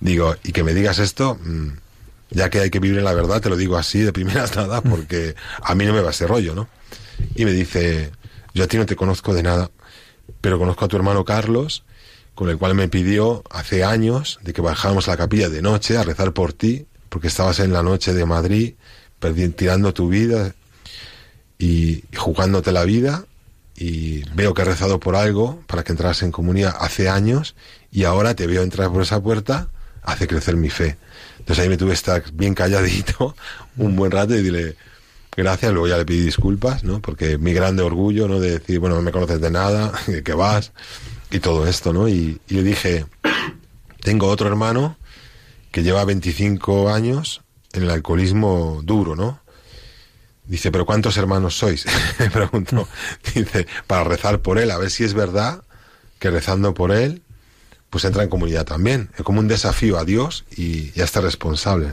Digo, y que me digas esto, mmm, ya que hay que vivir en la verdad, te lo digo así de primeras nada, porque a mí no me va ese rollo, ¿no? Y me dice, yo a ti no te conozco de nada, pero conozco a tu hermano Carlos, con el cual me pidió hace años de que bajáramos a la capilla de noche a rezar por ti, porque estabas en la noche de Madrid, tirando tu vida y, jugándote la vida, y veo que has rezado por algo para que entras en comunidad hace años, y ahora te veo entrar por esa puerta, hace crecer mi fe. Entonces ahí me tuve que estar bien calladito un buen rato y dile gracias, luego ya le pedí disculpas, ¿no? Porque mi grande orgullo, ¿no? De decir, bueno, no me conoces de nada, qué vas y todo esto, ¿no? Y, y, le dije, tengo otro hermano que lleva 25 años en el alcoholismo duro, ¿no? Dice, pero ¿cuántos hermanos sois? me preguntó. Dice, para rezar por él, a ver si es verdad que rezando por él pues entra en comunidad también. Es como un desafío a Dios y ya está responsable.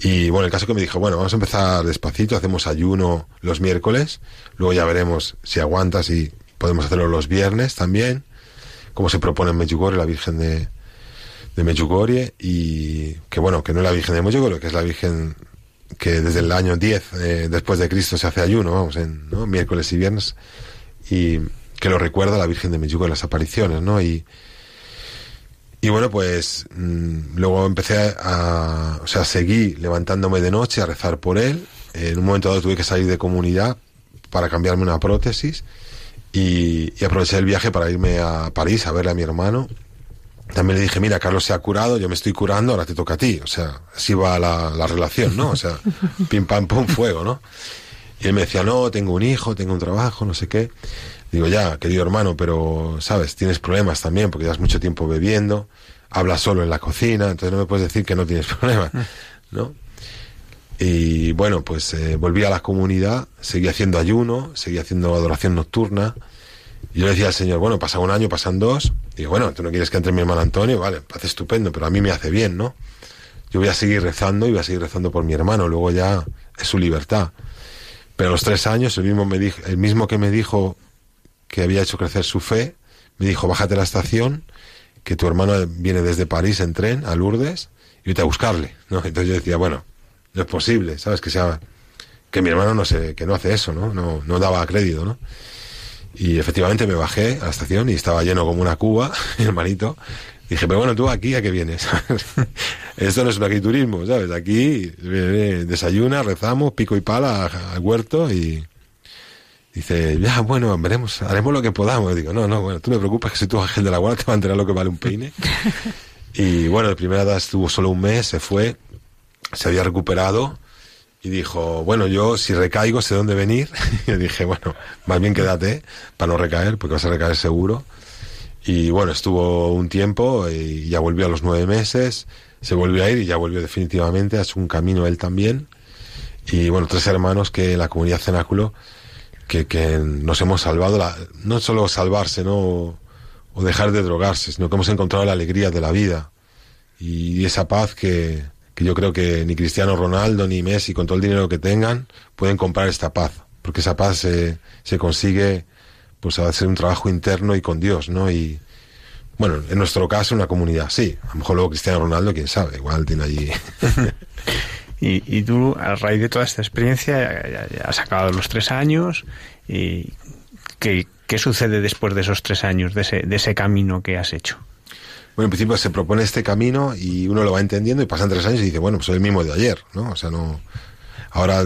Y bueno, el caso que me dijo, bueno, vamos a empezar despacito, hacemos ayuno los miércoles, luego ya veremos si aguantas y podemos hacerlo los viernes también, como se propone en Medjugorje, la Virgen de, de y que bueno, que no es la Virgen de Medjugorje, que es la Virgen que desde el año 10 eh, después de Cristo se hace ayuno, vamos, en miércoles y viernes, y que lo recuerda la Virgen de Medjugorje, las apariciones, ¿no? Y, y bueno, pues mmm, luego empecé a, o sea, seguí levantándome de noche a rezar por él. En un momento dado tuve que salir de comunidad para cambiarme una prótesis y, y aproveché el viaje para irme a París a verle a mi hermano, también le dije, mira, Carlos se ha curado, yo me estoy curando, ahora te toca a ti. O sea, así va la, la relación, ¿no? O sea, pim, pam, pum, fuego, ¿no? Y él me decía, no, tengo un hijo, tengo un trabajo, no sé qué. Digo, ya, querido hermano, pero, ¿sabes? Tienes problemas también porque llevas mucho tiempo bebiendo, hablas solo en la cocina, entonces no me puedes decir que no tienes problemas, ¿no? Y bueno, pues eh, volví a la comunidad, seguí haciendo ayuno, seguí haciendo adoración nocturna. Y yo le decía al Señor, bueno, pasa un año, pasan dos. Y bueno, tú no quieres que entre mi hermano Antonio, vale, hace estupendo, pero a mí me hace bien, ¿no? Yo voy a seguir rezando y voy a seguir rezando por mi hermano, luego ya es su libertad. Pero a los tres años, el mismo, me el mismo que me dijo que había hecho crecer su fe, me dijo, bájate a la estación, que tu hermano viene desde París en tren a Lourdes y vete a buscarle, ¿no? Entonces yo decía, bueno, no es posible, ¿sabes? Que sea, que mi hermano no sé, que no hace eso, ¿no? No, no daba crédito, ¿no? Y efectivamente me bajé a la estación y estaba lleno como una cuba, mi hermanito. Dije, pero bueno, tú aquí a qué vienes. Esto no es un agriturismo, ¿sabes? Aquí desayuna, rezamos, pico y pala al huerto y dice, ya, bueno, veremos, haremos lo que podamos. Y digo, no, no, bueno, tú no te preocupes que si tú ángel de la guarda te va a enterar lo que vale un peine. y bueno, de primera edad estuvo solo un mes, se fue, se había recuperado y dijo, bueno, yo si recaigo sé dónde venir. y dije, bueno, más bien quédate para no recaer, porque vas a recaer seguro. Y bueno, estuvo un tiempo y ya volvió a los nueve meses, se volvió a ir y ya volvió definitivamente, ha hecho un camino él también. Y bueno, tres hermanos que la comunidad cenáculo, que, que nos hemos salvado, la, no solo salvarse, ¿no? O dejar de drogarse, sino que hemos encontrado la alegría de la vida y esa paz que, que yo creo que ni Cristiano Ronaldo ni Messi, con todo el dinero que tengan, pueden comprar esta paz, porque esa paz se, se consigue pues a hacer un trabajo interno y con Dios, ¿no? Y bueno, en nuestro caso una comunidad, sí, a lo mejor luego Cristiano Ronaldo, quién sabe, igual tiene allí. y, y, tú, a raíz de toda esta experiencia, ya, has acabado los tres años, y ¿qué, ¿qué sucede después de esos tres años, de ese, de ese camino que has hecho? Bueno, en principio se propone este camino y uno lo va entendiendo y pasan tres años y dice, bueno, pues soy el mismo de ayer, ¿no? O sea, no... Ahora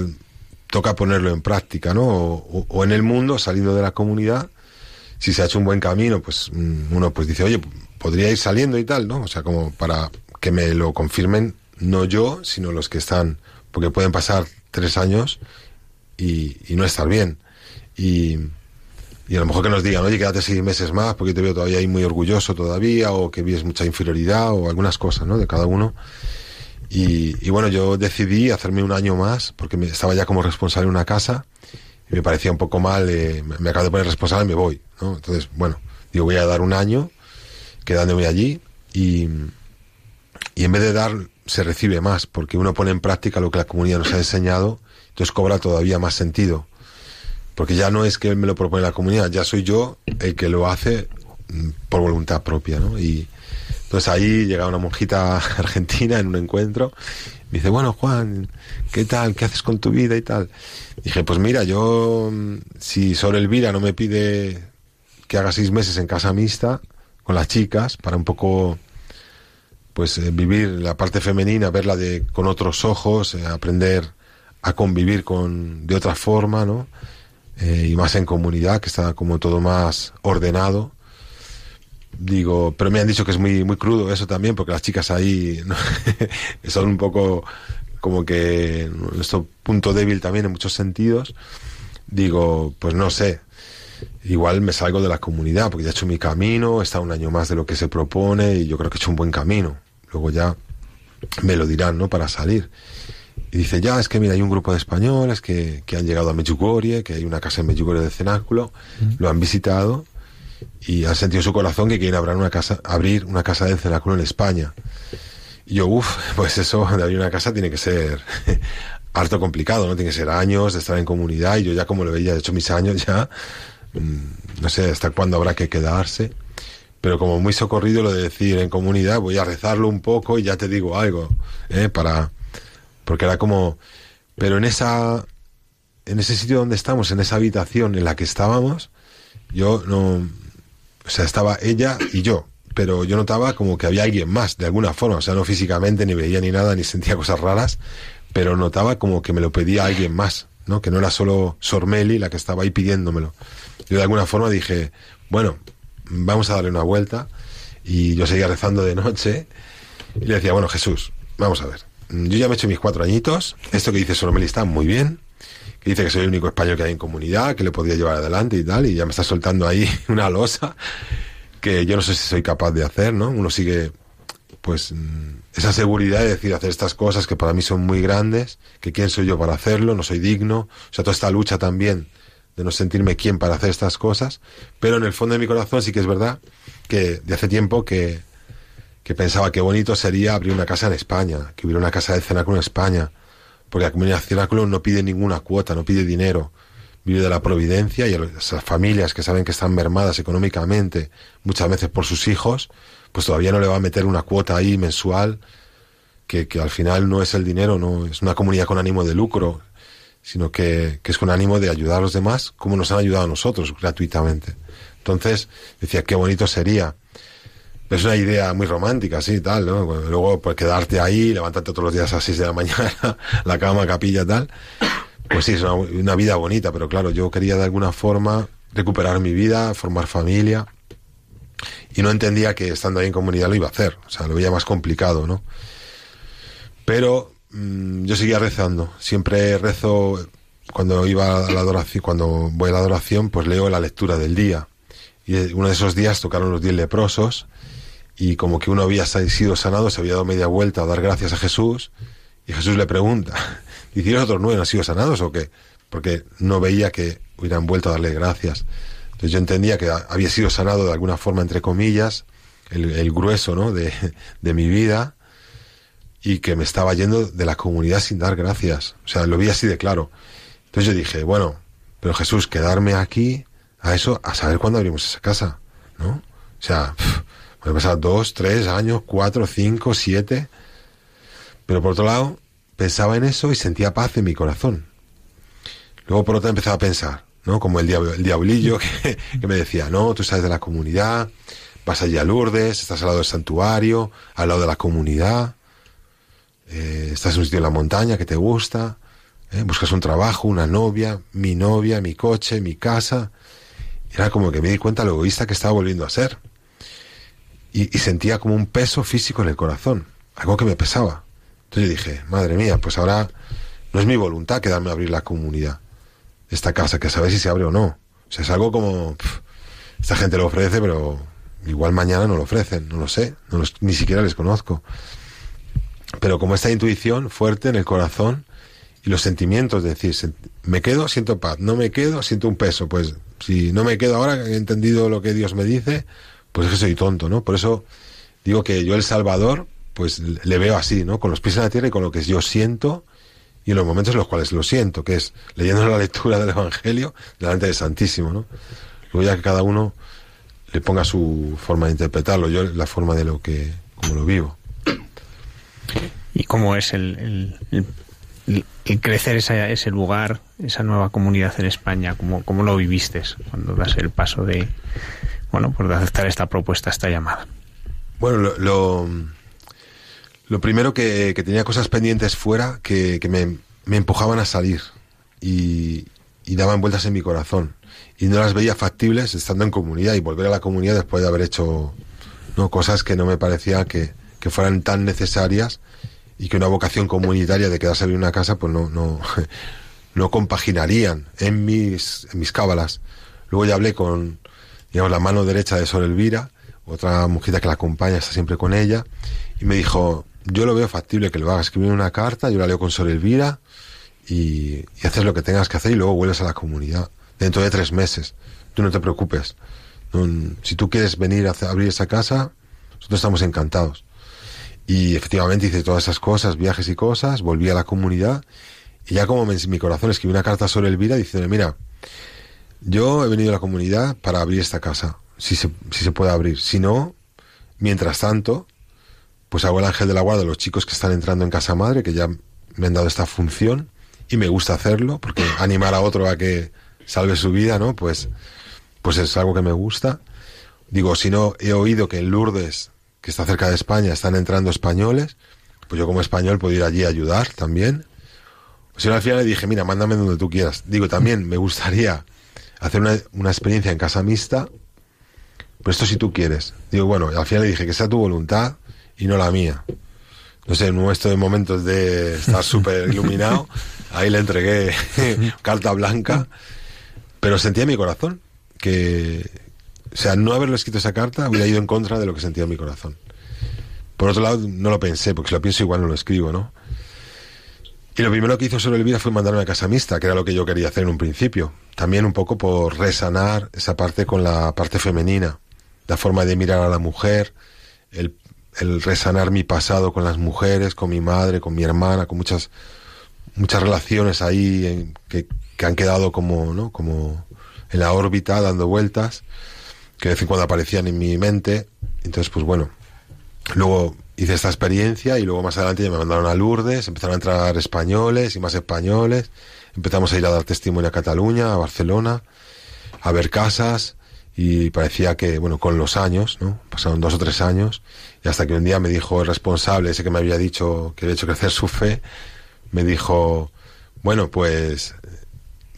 toca ponerlo en práctica, ¿no? O, o, en el mundo, saliendo de la comunidad, si se ha hecho un buen camino, pues mm, uno pues dice, oye, podría ir saliendo y tal, ¿no? O sea, como para que me lo confirmen, no yo, sino los que están, porque pueden pasar tres años y, no estar bien. Y, a lo mejor que nos digan, oye, quédate seis meses más porque te veo todavía ahí muy orgulloso todavía, o que vives mucha inferioridad, o algunas cosas, ¿no? De cada uno. Y, bueno, yo decidí hacerme un año más porque estaba ya como responsable en una casa y me parecía un poco mal, eh, me, acabo de poner responsable y me voy, ¿no? Entonces, bueno, digo, voy a dar un año quedándome allí y en vez de dar, se recibe más porque uno pone en práctica lo que la comunidad nos ha enseñado, entonces cobra todavía más sentido porque ya no es que me lo propone la comunidad, ya soy yo el que lo hace mm, por voluntad propia, ¿no? Y entonces ahí llega una monjita argentina en un encuentro, dice, bueno Juan, ¿qué tal? ¿Qué haces con tu vida y tal? Dije, pues mira, yo, mm, si Sor Elvira no me pide que haga seis meses en casa mixta con las chicas, para un poco, pues, eh, vivir la parte femenina, verla de, con otros ojos, eh, aprender a convivir con, de otra forma, ¿no? eh, y más en comunidad, que está como todo más ordenado. Digo, pero me han dicho que es muy, muy crudo eso también, porque las chicas ahí son un poco como que nuestro punto débil también en muchos sentidos. Digo, pues no sé, igual me salgo de la comunidad, porque ya he hecho mi camino, estado un año más de lo que se propone y yo creo que he hecho un buen camino. Luego ya me lo dirán, ¿no? Para salir. Y dice, ya, es que mira, hay un grupo de españoles que, que han llegado a Medjugorje, que hay una casa en Medjugorje de cenáculo, mm. lo han visitado y han sentido su corazón que quieren abrir una casa, abrir una casa de cenáculo en España. Y yo, uff, pues eso de abrir una casa tiene que ser harto complicado, ¿no? Tiene que ser años de estar en comunidad y yo ya como lo veía, de hecho mis años ya, mmm, no sé hasta cuándo habrá que quedarse. Pero como muy socorrido lo de decir en comunidad, voy a rezarlo un poco y ya te digo algo, ¿eh? Para, porque era como, pero en esa, en ese sitio donde estamos, en esa habitación en la que estábamos, yo no, o sea, estaba ella y yo, pero yo notaba como que había alguien más, de alguna forma, o sea, no físicamente, ni veía ni nada, ni sentía cosas raras, pero notaba como que me lo pedía alguien más, ¿no? Que no era solo Sormeli la que estaba ahí pidiéndomelo. Yo de alguna forma dije, bueno, vamos a darle una vuelta. Y yo seguía rezando de noche. Y le decía, bueno, Jesús, vamos a ver, yo ya me he hecho mis cuatro añitos, esto que dice Solomeli está muy bien, que dice que soy el único español que hay en comunidad, que le podría llevar adelante y tal, y ya me está soltando ahí una losa que yo no sé si soy capaz de hacer, ¿no? Uno sigue, pues, mm, esa seguridad de decir, hacer estas cosas que para mí son muy grandes, que quién soy yo para hacerlo, no soy digno, o sea, toda esta lucha también de no sentirme quién para hacer estas cosas, pero en el fondo de mi corazón sí que es verdad que de hace tiempo que, que pensaba que bonito sería abrir una casa en España, que hubiera una casa de cenáculo en España, porque la comunidad cenáculo no pide ninguna cuota, no pide dinero, vive de la providencia y a las familias que saben que están mermadas económicamente, muchas veces por sus hijos, pues todavía no le va a meter una cuota ahí mensual, que, que al final no es el dinero, no es una comunidad con ánimo de lucro, sino que, que es con ánimo de ayudar a los demás como nos han ayudado a nosotros gratuitamente. Entonces decía, qué bonito sería. Es una idea muy romántica, sí, tal, ¿no? Luego, pues quedarte ahí, levantarte todos los días a las 6 de la mañana, la cama, capilla, tal. Pues sí, es una, una, vida bonita, pero claro, yo quería de alguna forma recuperar mi vida, formar familia. Y no entendía que estando ahí en comunidad lo iba a hacer. O sea, lo veía más complicado, ¿no? Pero mmm, yo seguía rezando. Siempre rezo cuando iba a la adoración, cuando voy a la adoración, pues leo la lectura del día. Y uno de esos días tocaron los diez leprosos y como que uno había sido sanado, se había dado media vuelta a dar gracias a Jesús y Jesús le pregunta, ¿y los otros nueve han sido sanados o qué? Porque no veía que hubieran vuelto a darle gracias. Entonces yo entendía que había sido sanado de alguna forma, entre comillas, el, el grueso ¿no? de, de mi vida y que me estaba yendo de la comunidad sin dar gracias. O sea, lo vi así de claro. Entonces yo dije, bueno, pero Jesús, quedarme aquí a eso, a saber cuándo abrimos esa casa, ¿no? O sea, pff, puede pasar dos, tres años, cuatro, cinco, siete. Pero por otro lado, pensaba en eso y sentía paz en mi corazón. Luego por otro empezaba a pensar, ¿no? Como el, diab el diablillo que, que, me decía, no, tú sales de la comunidad, vas allí a Lourdes, estás al lado del santuario, al lado de la comunidad, eh, estás en un sitio en la montaña que te gusta, ¿eh? buscas un trabajo, una novia, mi novia, mi coche, mi casa. Era como que me di cuenta lo egoísta que estaba volviendo a ser. Y, sentía como un peso físico en el corazón, algo que me pesaba. Entonces yo dije, madre mía, pues ahora no es mi voluntad quedarme a abrir la comunidad esta casa, que saber si se abre o no. O sea, es algo como, esta gente lo ofrece, pero igual mañana no lo ofrecen, no lo sé, no los, ni siquiera les conozco. Pero como esta intuición fuerte en el corazón y los sentimientos, de decir, me quedo, siento paz, no me quedo, siento un peso. Pues si no me quedo ahora, que he entendido lo que Dios me dice, pues es que soy tonto, ¿no? Por eso digo que yo el Salvador, pues le veo así, ¿no? Con los pies en la tierra y con lo que yo siento y en los momentos en los cuales lo siento, que es leyendo la lectura del Evangelio delante del Santísimo, ¿no? Luego ya que cada uno le ponga su forma de interpretarlo, yo la forma de lo que, como lo vivo. ¿Y cómo es el, crecer ese lugar, esa nueva comunidad en España? ¿Cómo, ¿Cómo lo viviste cuando das el paso de, bueno, pues aceptar esta propuesta, esta llamada? Bueno, lo, lo, primero que, tenía cosas pendientes fuera que, me, empujaban a salir y, y, daban vueltas en mi corazón. Y no las veía factibles estando en comunidad y volver a la comunidad después de haber hecho no cosas que no me parecía que, fueran tan necesarias y que una vocación comunitaria de quedarse en una casa pues no, no, no compaginarían en mis, en mis cábalas. Luego ya hablé con, digamos, la mano derecha de Sor Elvira, otra mujer que la acompaña, está siempre con ella, y me dijo, yo lo veo factible que lo hagas, escribir una carta, yo la leo con Sor Elvira, y, y haces lo que tengas que hacer y luego vuelves a la comunidad dentro de tres meses. Tú no te preocupes. Si tú quieres venir a abrir esa casa, nosotros estamos encantados. Y efectivamente hice todas esas cosas, viajes y cosas, volví a la comunidad y ya como me, mi corazón escribí una carta sobre Elvira diciendo, mira, yo he venido a la comunidad para abrir esta casa, si se, si se puede abrir. Si no, mientras tanto, pues hago el ángel de la guarda los chicos que están entrando en casa madre, que ya me han dado esta función y me gusta hacerlo, porque animar a otro a que salve su vida, ¿no? Pues, pues es algo que me gusta. Digo, si no, he oído que en Lourdes que está cerca de España, están entrando españoles, pues yo como español puedo ir allí a ayudar también. Pues yo al final le dije, mira, mándame donde tú quieras. Digo, también me gustaría hacer una, una experiencia en casa mixta, pero esto si tú quieres. Digo, bueno, al final le dije que sea tu voluntad y no la mía. No sé, en estos momentos de estar súper iluminado, ahí le entregué carta blanca, pero sentía en mi corazón que, o sea, no haberle escrito esa carta hubiera ido en contra de lo que sentía en mi corazón. Por otro lado, no lo pensé, porque si lo pienso igual no lo escribo, ¿no? Y lo primero que hizo sobre el vida fue mandarme a casa mixta, que era lo que yo quería hacer en un principio. También un poco por resanar esa parte con la parte femenina, la forma de mirar a la mujer, el, resanar mi pasado con las mujeres, con mi madre, con mi hermana, con muchas muchas relaciones ahí que, que, han quedado como, ¿no? como en la órbita, dando vueltas, que de vez en cuando aparecían en mi mente. Entonces, pues bueno, luego hice esta experiencia y luego más adelante ya me mandaron a Lourdes, empezaron a entrar españoles y más españoles, empezamos a ir a dar testimonio a Cataluña, a Barcelona, a ver casas y parecía que, bueno, con los años, ¿no? Pasaron dos o tres años y hasta que un día me dijo el responsable, ese que me había dicho que había hecho crecer su fe, me dijo, bueno, pues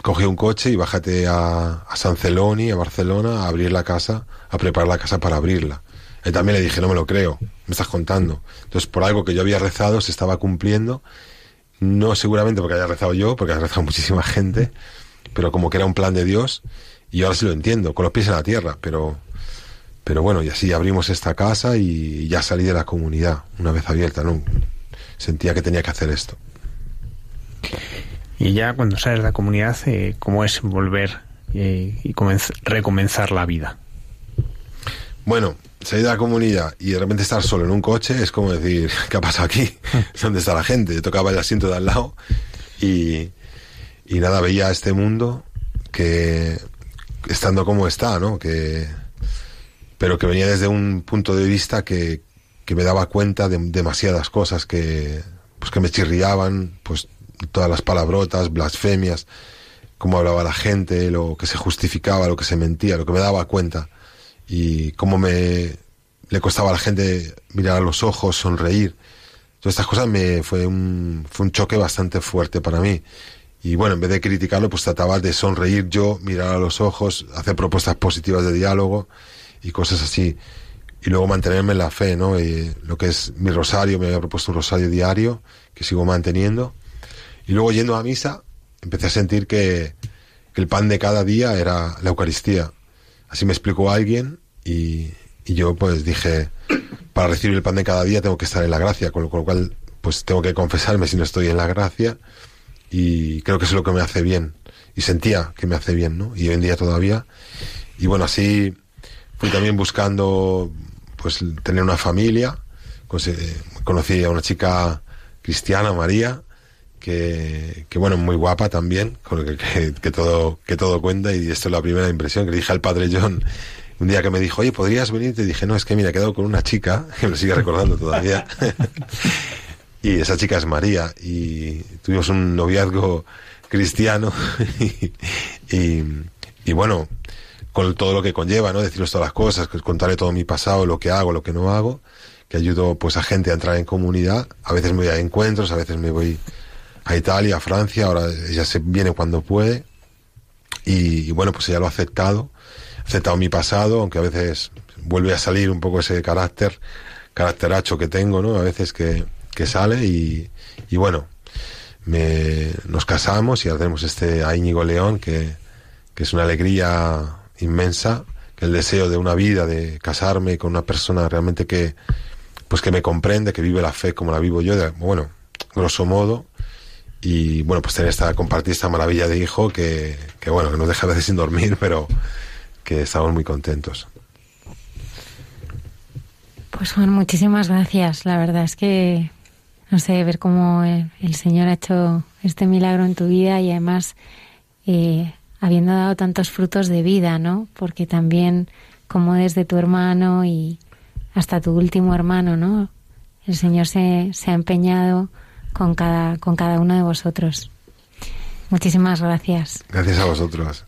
coge un coche y bájate a, a San Celoni, a Barcelona, a abrir la casa, a preparar la casa para abrirla. Y también le dije, no me lo creo, me estás contando. Entonces, por algo que yo había rezado, se estaba cumpliendo. No seguramente porque haya rezado yo, porque haya rezado muchísima gente, pero como que era un plan de Dios. Y ahora sí lo entiendo, con los pies en la tierra, pero, pero bueno, y así abrimos esta casa y ya salí de la comunidad una vez abierta. Sentía que tenía que hacer esto. Y ya cuando sales de la comunidad, eh, ¿cómo es volver eh, y recomenzar la vida? Bueno, salir de la comunidad y de repente estar solo en un coche es como decir, ¿qué ha pasado aquí? ¿Dónde está la gente? Yo tocaba el asiento de al lado y, y nada, veía este mundo que estando como está, ¿no? Que, pero que venía desde un punto de vista que, que me daba cuenta de demasiadas cosas que, pues que me chirriaban, pues todas las palabrotas, blasfemias, cómo hablaba la gente, lo que se justificaba, lo que se mentía, lo que me daba cuenta y cómo me le costaba a la gente mirar a los ojos, sonreír. Todas estas cosas me fue un, fue un choque bastante fuerte para mí. Y bueno, en vez de criticarlo, pues trataba de sonreír yo, mirar a los ojos, hacer propuestas positivas de diálogo y cosas así. Y luego mantenerme en la fe, ¿no? Y lo que es mi rosario, me había propuesto un rosario diario que sigo manteniendo. Y luego yendo a misa, empecé a sentir que, el pan de cada día era la Eucaristía. Así me explicó alguien y, yo pues dije, para recibir el pan de cada día tengo que estar en la gracia, con lo, cual pues tengo que confesarme si no estoy en la gracia y creo que es lo que me hace bien y sentía que me hace bien, ¿no? Y hoy en día todavía. Y bueno, así fui también buscando pues tener una familia. Conocí a una chica cristiana, María, que, que, bueno, muy guapa también, con que, que, que, todo, que todo cuenta, y esto es la primera impresión que le dije al padre John un día que me dijo, oye, ¿podrías venir? Te dije, no, es que mira, he quedado con una chica, que me lo sigue recordando todavía, y esa chica es María, y tuvimos un noviazgo cristiano, y, y, y, bueno, con todo lo que conlleva, ¿no? Deciros todas las cosas, contarle todo mi pasado, lo que hago, lo que no hago, que ayudo pues a gente a entrar en comunidad, a veces me voy a encuentros, a veces me voy a Italia, a Francia, ahora ella se viene cuando puede y, bueno, pues ella lo ha aceptado, ha aceptado mi pasado, aunque a veces vuelve a salir un poco ese carácter, caracteracho que tengo, ¿no? A veces que, que sale y, y bueno, me, nos casamos y hacemos este a Íñigo León, que, que es una alegría inmensa, que el deseo de una vida, de casarme con una persona realmente que, pues que me comprende, que vive la fe como la vivo yo, bueno, grosso modo, y bueno, pues tener esta, compartir esta maravilla de hijo que, que bueno, que nos deja a veces sin dormir, pero que estamos muy contentos. Pues Juan, muchísimas gracias. La verdad es que, no sé, ver cómo el Señor ha hecho este milagro en tu vida y además eh, habiendo dado tantos frutos de vida, ¿no? Porque también como desde tu hermano y hasta tu último hermano, ¿no? El Señor se, se ha empeñado con cada, con cada uno de vosotros. Muchísimas gracias. Gracias a vosotros.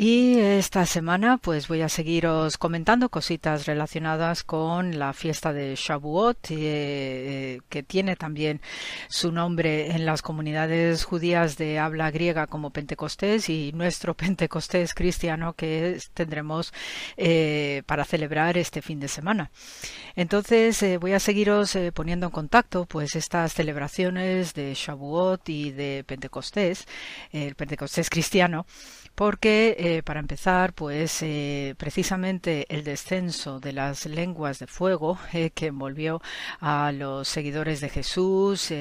Y esta semana pues voy a seguiros comentando cositas relacionadas con la fiesta de Shavuot, eh, que tiene también su nombre en las comunidades judías de habla griega como Pentecostés y nuestro Pentecostés cristiano que tendremos eh, para celebrar este fin de semana. Entonces eh, voy a seguiros poniendo en contacto pues estas celebraciones de Shavuot y de Pentecostés, el Pentecostés cristiano, porque eh, para empezar, pues eh, precisamente el descenso de las lenguas de fuego eh, que envolvió a los seguidores de Jesús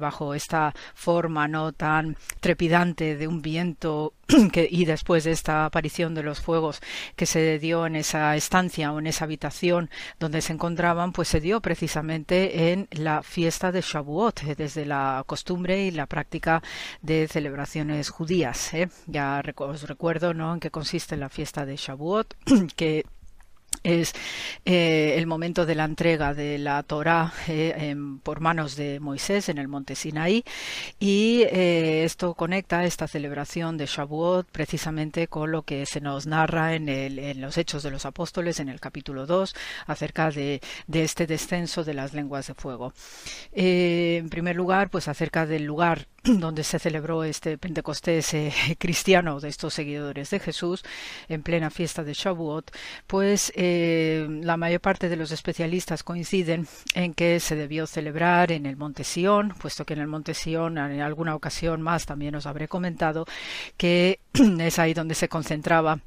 bajo esta forma no tan trepidante de un viento que, y después de esta aparición de los fuegos que se dio en esa estancia o en esa habitación donde se encontraban, pues se dio precisamente en la fiesta de Shavuot, desde la costumbre y la práctica de celebraciones judías. Ya os recuerdo ¿no? en qué consiste la fiesta de Shavuot, que es eh, el momento de la entrega de la Torá eh, por manos de Moisés en el monte Sinaí y eh, esto conecta esta celebración de Shavuot precisamente con lo que se nos narra en, el, en los Hechos de los Apóstoles en el capítulo 2 acerca de, de, este descenso de las lenguas de fuego. en primer lugar, pues acerca del lugar donde se celebró este Pentecostés eh, cristiano de estos seguidores de Jesús en plena fiesta de Shavuot, pues eh, la mayor parte de los especialistas coinciden en que se debió celebrar en el Monte Sión, puesto que en el Monte Sión en alguna ocasión más también os habré comentado que es ahí donde se concentraba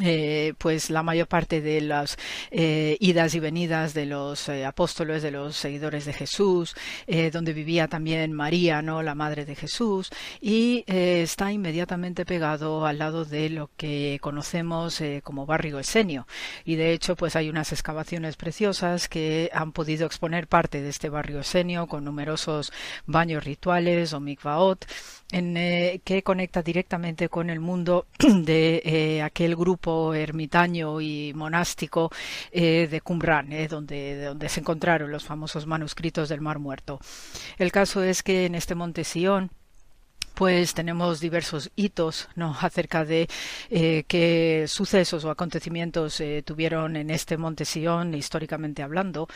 eh, pues la mayor parte de las eh, idas y venidas de los eh, apóstoles, de los seguidores de Jesús, donde vivía también María, no, la madre de Jesús, y está inmediatamente pegado al lado de lo que conocemos como barrio Esenio. Y de hecho, pues hay unas excavaciones preciosas que han podido exponer parte de este barrio Esenio con numerosos baños rituales o mikvaot eh, que conecta directamente con el mundo de eh, aquel grupo ermitaño y monástico eh, de Qumran, donde, donde se encontraron los famosos manuscritos del Mar Muerto. El caso es que en este monte Sion, pues tenemos diversos hitos acerca de eh, qué sucesos o acontecimientos eh, tuvieron en este monte Sion, históricamente hablando.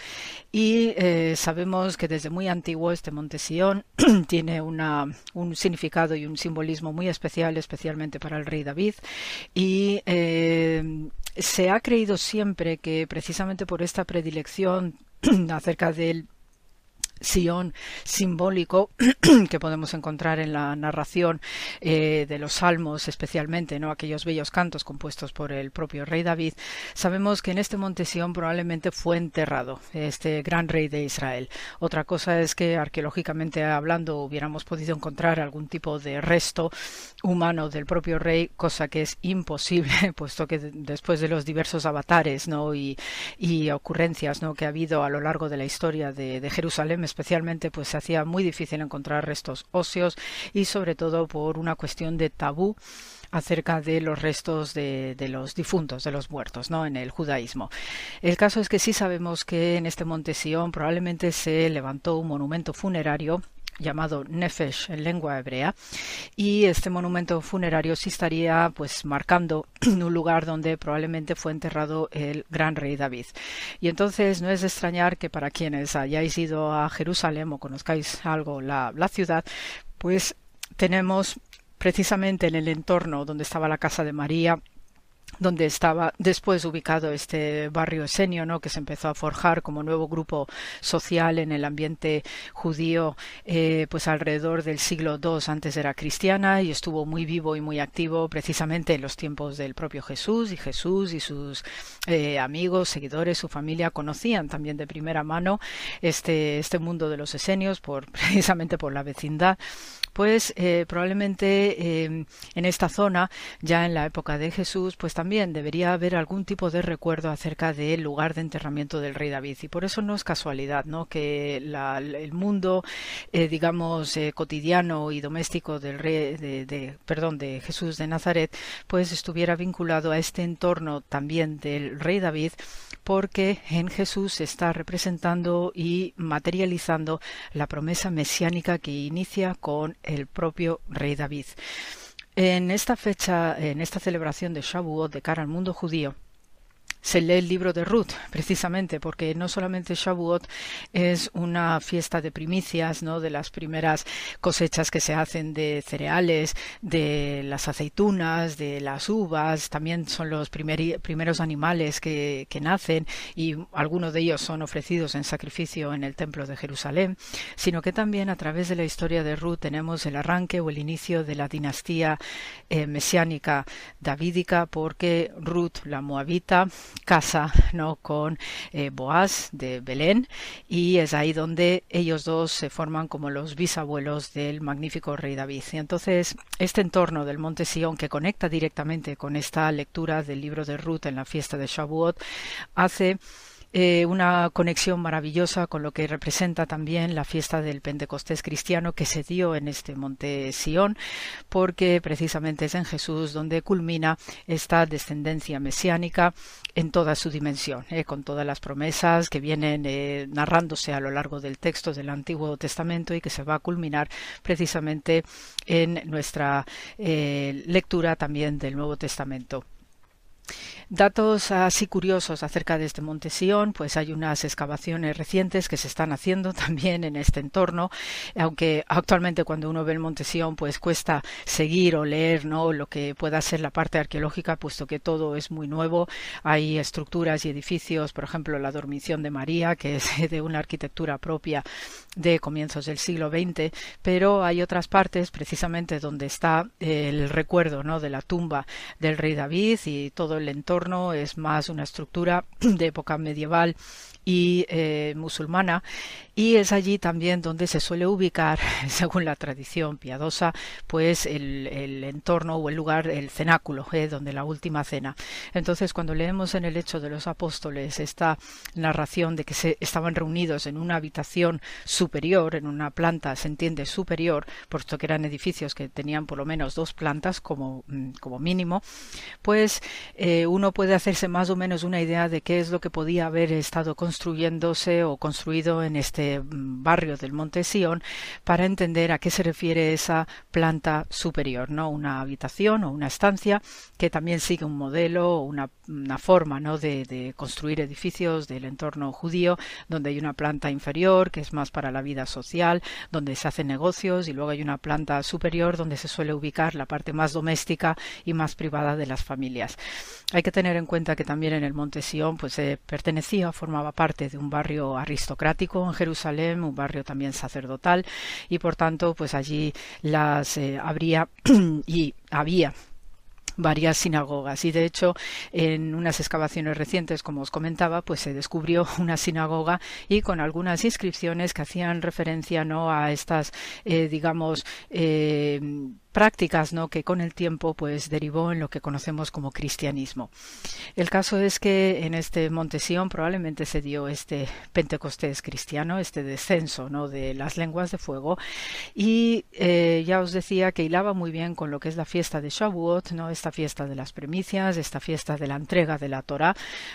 Y eh, sabemos que desde muy antiguo este monte Sion tiene un significado y un simbolismo muy especial, especialmente para el rey David. Y se ha creído siempre que precisamente por esta predilección acerca del Sion simbólico que podemos encontrar en la narración eh, de los salmos, especialmente no aquellos bellos cantos compuestos por el propio rey David, sabemos que en este monte Sion probablemente fue enterrado este gran rey de Israel. Otra cosa es que arqueológicamente hablando hubiéramos podido encontrar algún tipo de resto humano del propio rey, cosa que es imposible, puesto que después de los diversos avatares ¿no? y, ocurrencias ¿no? que ha habido a lo largo de la historia de, de Jerusalén, especialmente pues se hacía muy difícil encontrar restos óseos y sobre todo por una cuestión de tabú acerca de los restos de, de, los difuntos, de los muertos, ¿no? En el judaísmo. El caso es que sí sabemos que en este monte Sion probablemente se levantó un monumento funerario llamado Nefesh en lengua hebrea y este monumento funerario sí estaría pues marcando un lugar donde probablemente fue enterrado el gran rey David. Y entonces no es de extrañar que para quienes hayáis ido a Jerusalén o conozcáis algo la, la ciudad pues tenemos precisamente en el entorno donde estaba la casa de María donde estaba después ubicado este barrio esenio, ¿no? que se empezó a forjar como nuevo grupo social en el ambiente judío, eh, pues alrededor del siglo II antes era cristiana y estuvo muy vivo y muy activo precisamente en los tiempos del propio Jesús y Jesús y sus eh, amigos, seguidores, su familia conocían también de primera mano este, este mundo de los esenios por precisamente por la vecindad pues probablemente eh, en esta zona, ya en la época de Jesús, pues también debería haber algún tipo de recuerdo acerca del lugar de enterramiento del rey David. Y por eso no es casualidad, ¿no? Que la, el mundo, eh, digamos, eh, cotidiano y doméstico del rey, de, de, perdón, de Jesús de Nazaret, pues estuviera vinculado a este entorno también del rey David, porque en Jesús se está representando y materializando la promesa mesiánica que inicia con el propio rey David. En esta fecha, en esta celebración de Shavuot de cara al mundo judío, se lee el libro de Ruth, precisamente, porque no solamente Shavuot es una fiesta de primicias, ¿no? de las primeras cosechas que se hacen de cereales, de las aceitunas, de las uvas, también son los primer, primeros animales que, que nacen y algunos de ellos son ofrecidos en sacrificio en el templo de Jerusalén, sino que también a través de la historia de Ruth tenemos el arranque o el inicio de la dinastía eh, mesiánica davídica, porque Ruth, la moabita, casa ¿no? con eh, Boaz de Belén y es ahí donde ellos dos se forman como los bisabuelos del magnífico rey David. Y entonces este entorno del monte Sion que conecta directamente con esta lectura del libro de Ruth en la fiesta de Shavuot hace eh, una conexión maravillosa con lo que representa también la fiesta del Pentecostés cristiano que se dio en este monte Sión, porque precisamente es en Jesús donde culmina esta descendencia mesiánica en toda su dimensión, eh, con todas las promesas que vienen eh, narrándose a lo largo del texto del Antiguo Testamento y que se va a culminar precisamente en nuestra lectura también del Nuevo Testamento. Datos así curiosos acerca de este monte Sion, pues hay unas excavaciones recientes que se están haciendo también en este entorno, aunque actualmente cuando uno ve el monte Sion, pues cuesta seguir o leer no lo que pueda ser la parte arqueológica, puesto que todo es muy nuevo. Hay estructuras y edificios, por ejemplo, la dormición de María, que es de una arquitectura propia de comienzos del siglo XX, pero hay otras partes precisamente donde está el recuerdo ¿no? de la tumba del rey David y todo el entorno es más una estructura de época medieval y eh, musulmana y es allí también donde se suele ubicar, según la tradición piadosa, pues el, el entorno o el lugar, el cenáculo, eh, donde la última cena. Entonces, cuando leemos en el Hecho de los Apóstoles esta narración de que se estaban reunidos en una habitación superior, en una planta, se entiende superior, puesto que eran edificios que tenían por lo menos dos plantas como, como mínimo, pues eh, uno puede hacerse más o menos una idea de qué es lo que podía haber estado construyéndose o construido en este barrio del Monte Sion para entender a qué se refiere esa planta superior, ¿no? Una habitación o una estancia que también sigue un modelo o una, forma, ¿no? De, de, construir edificios del entorno judío, donde hay una planta inferior que es más para la vida social, donde se hacen negocios y luego hay una planta superior donde se suele ubicar la parte más doméstica y más privada de las familias. Hay que tener en cuenta que también en el Monte Sion pues eh, pertenecía, formaba parte de un barrio aristocrático en Jerusalén, un barrio también sacerdotal y por tanto pues allí las eh, habría y había varias sinagogas. Y de hecho en unas excavaciones recientes como os comentaba pues se descubrió una sinagoga y con algunas inscripciones que hacían referencia no a estas eh, digamos eh, prácticas ¿no? que con el tiempo pues derivó en lo que conocemos como cristianismo. El caso es que en este Monte probablemente se dio este Pentecostés cristiano, este descenso ¿no? de las lenguas de fuego y eh, ya os decía que hilaba muy bien con lo que es la fiesta de Shavuot, ¿no? esta fiesta de las primicias, esta fiesta de la entrega de la Torah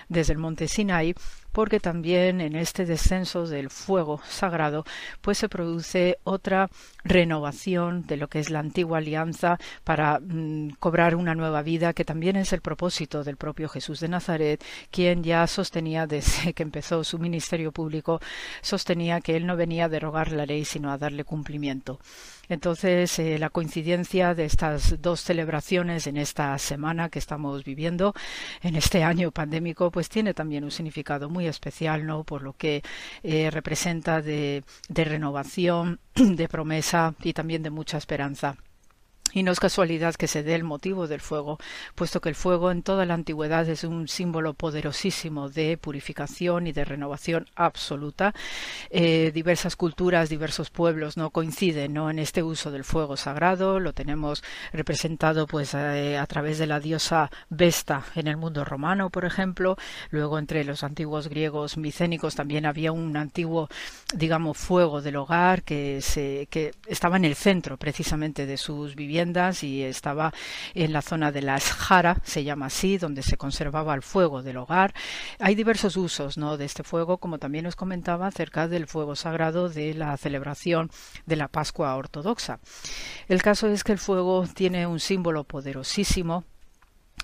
desde el monte Sinai porque también en este descenso del fuego sagrado pues se produce otra renovación de lo que es la antigua alianza para mm, cobrar una nueva vida que también es el propósito del propio Jesús de Nazaret quien ya sostenía desde que empezó su ministerio público sostenía que él no venía a derogar la ley sino a darle cumplimiento entonces, eh, la coincidencia de estas dos celebraciones en esta semana que estamos viviendo, en este año pandémico, pues tiene también un significado muy especial, ¿no? Por lo que eh, representa de renovación, de promesa y también de mucha esperanza. Y no es casualidad que se dé el motivo del fuego, puesto que el fuego en toda la antigüedad es un símbolo poderosísimo de purificación y de renovación absoluta. Eh, diversas culturas, diversos pueblos no coinciden ¿no? en este uso del fuego sagrado. Lo tenemos representado pues eh, a través de la diosa Vesta en el mundo romano, por ejemplo. Luego entre los antiguos griegos micénicos también había un antiguo, digamos, fuego del hogar que, se, que estaba en el centro precisamente de sus viviendas y estaba en la zona de la Esjara, se llama así, donde se conservaba el fuego del hogar. Hay diversos usos ¿no? de este fuego, como también os comentaba, acerca del fuego sagrado de la celebración de la Pascua ortodoxa. El caso es que el fuego tiene un símbolo poderosísimo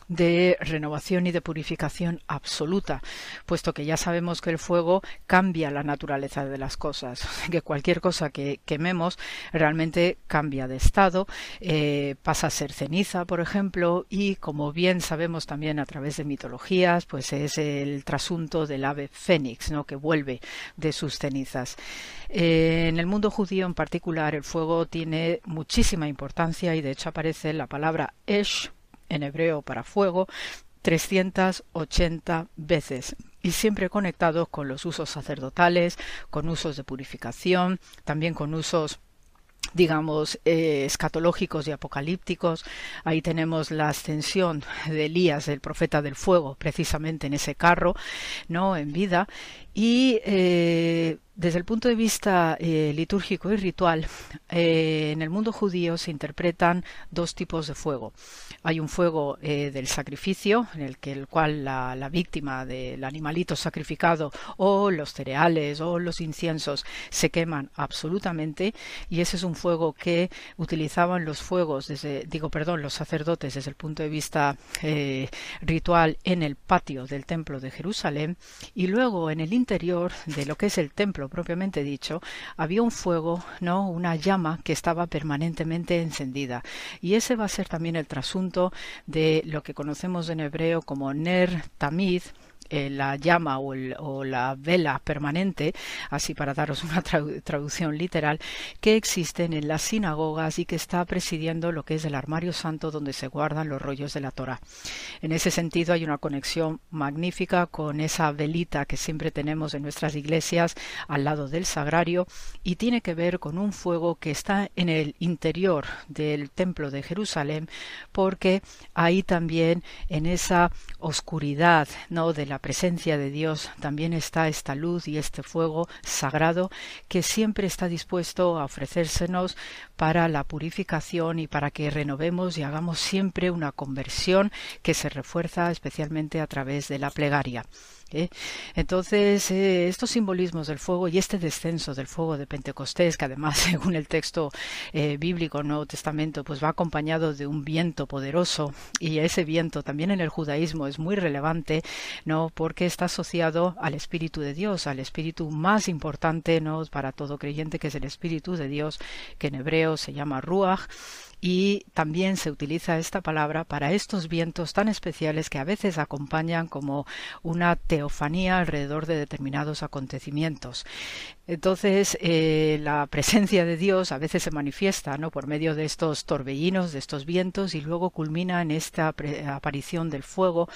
de renovación y de purificación absoluta, puesto que ya sabemos que el fuego cambia la naturaleza de las cosas, que cualquier cosa que quememos realmente cambia de estado, eh, pasa a ser ceniza, por ejemplo, y como bien sabemos también a través de mitologías, pues es el trasunto del ave fénix, ¿no? que vuelve de sus cenizas. Eh, en el mundo judío en particular, el fuego tiene muchísima importancia y de hecho aparece la palabra esh en hebreo para fuego, 380 veces y siempre conectados con los usos sacerdotales, con usos de purificación, también con usos digamos, eh, escatológicos y apocalípticos. Ahí tenemos la ascensión de Elías, el profeta del fuego, precisamente en ese carro, ¿no? En vida. Y eh, desde el punto de vista eh, litúrgico y ritual, eh, en el mundo judío se interpretan dos tipos de fuego. Hay un fuego eh, del sacrificio, en el, que, el cual la, la, víctima del animalito sacrificado o los cereales o los inciensos se queman absolutamente, y ese es un fuego que utilizaban los fuegos, desde, digo, perdón, los sacerdotes desde el punto de vista ritual en el patio del templo de Jerusalén, y luego en el interior de lo que es el templo propiamente dicho, había un fuego, ¿no? Una llama que estaba permanentemente encendida. Y ese va a ser también el trasunto de lo que conocemos en hebreo como Ner Tamid, eh, la llama o, la vela permanente, así para daros una traducción literal, que existen en las sinagogas y que está presidiendo lo que es el armario santo donde se guardan los rollos de la Torah. En ese sentido hay una conexión magnífica con esa velita que siempre tenemos en nuestras iglesias al lado del sagrario y tiene que ver con un fuego que está en el interior del templo de Jerusalén porque ahí también en esa oscuridad no de la presencia de Dios también está esta luz y este fuego sagrado que siempre está dispuesto a ofrecérsenos para la purificación y para que renovemos y hagamos siempre una conversión que se refuerza especialmente a través de la plegaria. ¿Eh? Entonces, eh, estos simbolismos del fuego y este descenso del fuego de Pentecostés, que además, según el texto eh, bíblico, Nuevo Testamento, pues va acompañado de un viento poderoso, y ese viento también en el judaísmo es muy relevante, ¿no? Porque está asociado al Espíritu de Dios, al Espíritu más importante, ¿no? Para todo creyente, que es el Espíritu de Dios, que en hebreo se llama Ruach, y también se utiliza esta palabra para estos vientos tan especiales que a veces acompañan como una teofanía alrededor de determinados acontecimientos. Entonces, eh, la presencia de Dios a veces se manifiesta ¿no? por medio de estos torbellinos, de estos vientos, y luego culmina en esta aparición del fuego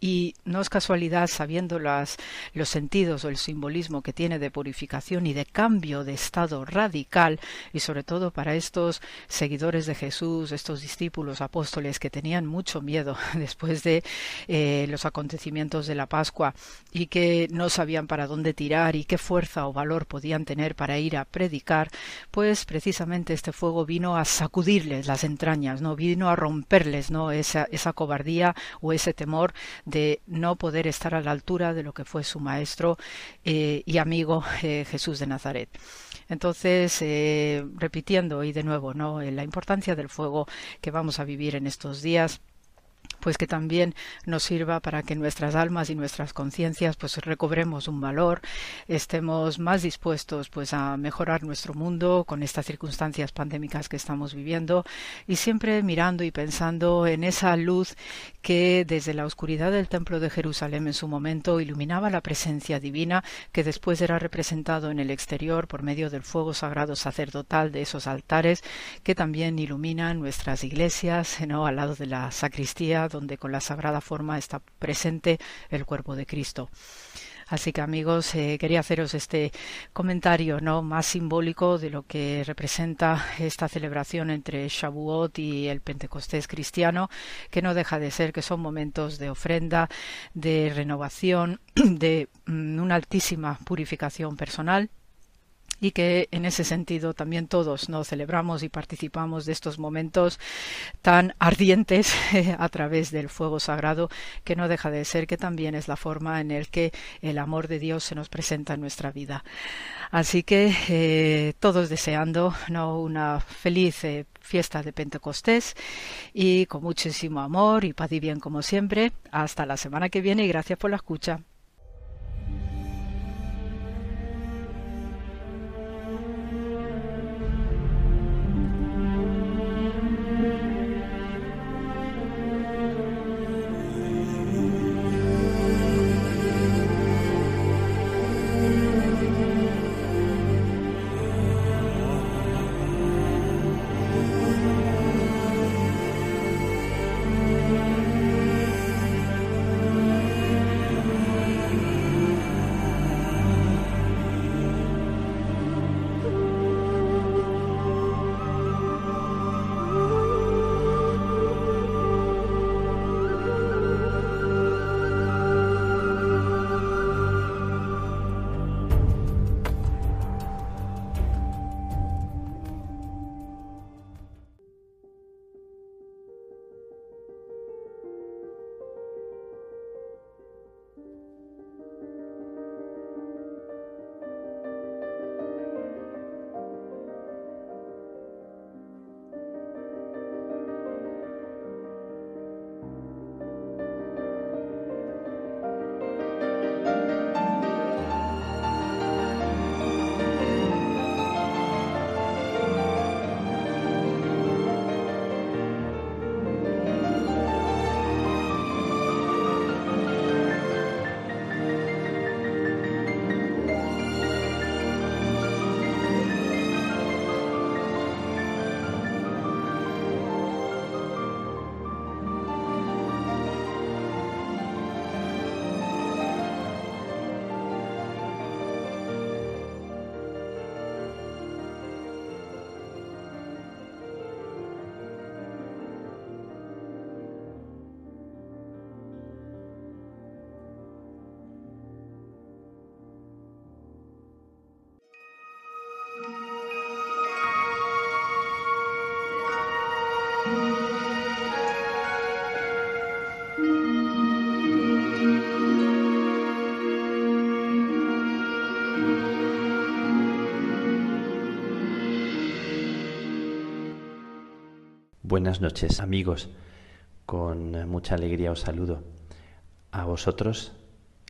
y no es casualidad, sabiendo las, los sentidos o el simbolismo que tiene de purificación y de cambio de estado radical, y sobre todo para estos seguidores de Jesús, estos discípulos apóstoles que tenían mucho miedo después de eh, los acontecimientos de la Pascua y que no sabían para dónde tirar y qué fuerza o valor podían tener para ir a predicar, pues precisamente este fuego vino a sacudirles las entrañas, no vino a romperles, no esa, esa cobardía o ese temor de no poder estar a la altura de lo que fue su maestro eh, y amigo eh, Jesús de Nazaret. Entonces, eh, repitiendo y de nuevo, ¿no? la importancia del fuego que vamos a vivir en estos días pues que también nos sirva para que nuestras almas y nuestras conciencias pues recobremos un valor, estemos más dispuestos pues a mejorar nuestro mundo con estas circunstancias pandémicas que estamos viviendo y siempre mirando y pensando en esa luz que desde la oscuridad del templo de Jerusalén en su momento iluminaba la presencia divina que después era representado en el exterior por medio del fuego sagrado sacerdotal de esos altares que también iluminan nuestras iglesias ¿no? al lado de la sacristía donde con la sagrada forma está presente el cuerpo de Cristo. Así que amigos, eh, quería haceros este comentario no más simbólico de lo que representa esta celebración entre Shavuot y el Pentecostés cristiano, que no deja de ser que son momentos de ofrenda, de renovación, de mm, una altísima purificación personal y que en ese sentido también todos nos celebramos y participamos de estos momentos tan ardientes a través del fuego sagrado que no deja de ser que también es la forma en el que el amor de Dios se nos presenta en nuestra vida. Así que eh, todos deseando ¿no? una feliz eh, fiesta de Pentecostés y con muchísimo amor y paz y bien como siempre. Hasta la semana que viene y gracias por la escucha. Buenas noches amigos, con mucha alegría os saludo. A vosotros,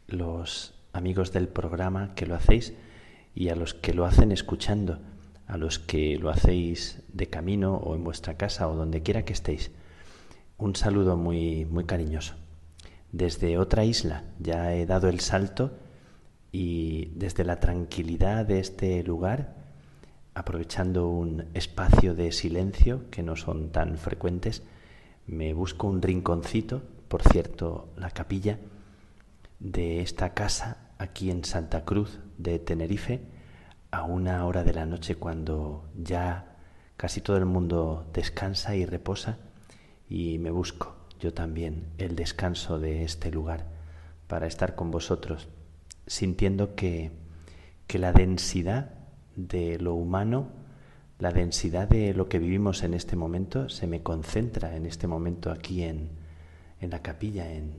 los amigos del programa que lo hacéis y a los que lo hacen escuchando, a los que lo hacéis de camino o en vuestra casa o donde quiera que estéis. Un saludo muy, muy cariñoso. Desde otra isla ya he dado el salto y desde la tranquilidad de este lugar aprovechando un espacio de silencio que no son tan frecuentes, me busco un rinconcito, por cierto, la capilla de esta casa aquí en Santa Cruz de Tenerife, a una hora de la noche cuando ya casi todo el mundo descansa y reposa y me busco yo también el descanso de este lugar para estar con vosotros, sintiendo que, que la densidad de lo humano, la densidad de lo que vivimos en este momento, se me concentra en este momento aquí en, en la capilla, en,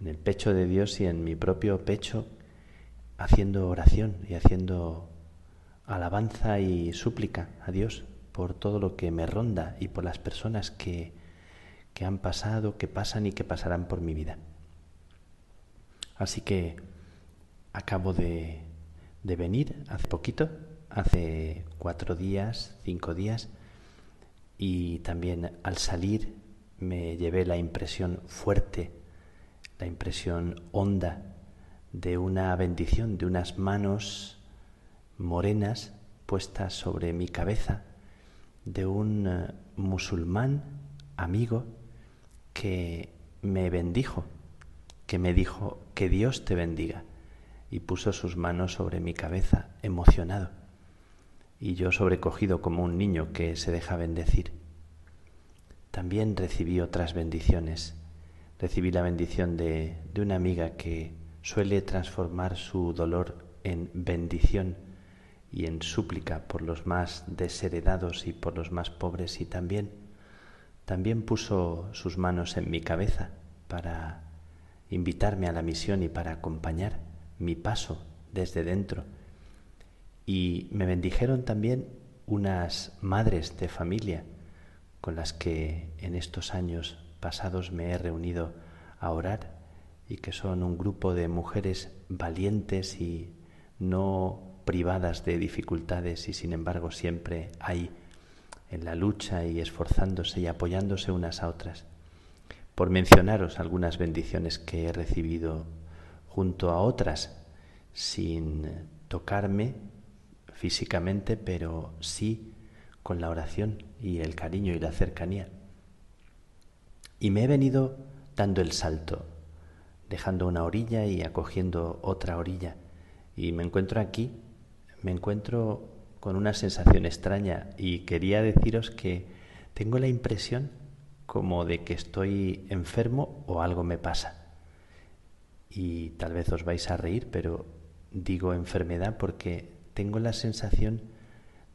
en el pecho de Dios y en mi propio pecho, haciendo oración y haciendo alabanza y súplica a Dios por todo lo que me ronda y por las personas que, que han pasado, que pasan y que pasarán por mi vida. Así que acabo de, de venir hace poquito, hace cuatro días, cinco días, y también al salir me llevé la impresión fuerte, la impresión honda de una bendición, de unas manos morenas puestas sobre mi cabeza, de un eh, musulmán amigo que me bendijo, que me dijo que Dios te bendiga y puso sus manos sobre mi cabeza, emocionado, y yo sobrecogido como un niño que se deja bendecir. También recibí otras bendiciones. Recibí la bendición de, de una amiga que suele transformar su dolor en bendición y en súplica por los más desheredados y por los más pobres y también también puso sus manos en mi cabeza para invitarme a la misión y para acompañar mi paso desde dentro. Y me bendijeron también unas madres de familia con las que en estos años pasados me he reunido a orar y que son un grupo de mujeres valientes y no privadas de dificultades y sin embargo siempre hay en la lucha y esforzándose y apoyándose unas a otras. Por mencionaros algunas bendiciones que he recibido junto a otras, sin tocarme físicamente, pero sí con la oración y el cariño y la cercanía. Y me he venido dando el salto, dejando una orilla y acogiendo otra orilla. Y me encuentro aquí, me encuentro con una sensación extraña y quería deciros que tengo la impresión como de que estoy enfermo o algo me pasa. Y tal vez os vais a reír, pero digo enfermedad porque tengo la sensación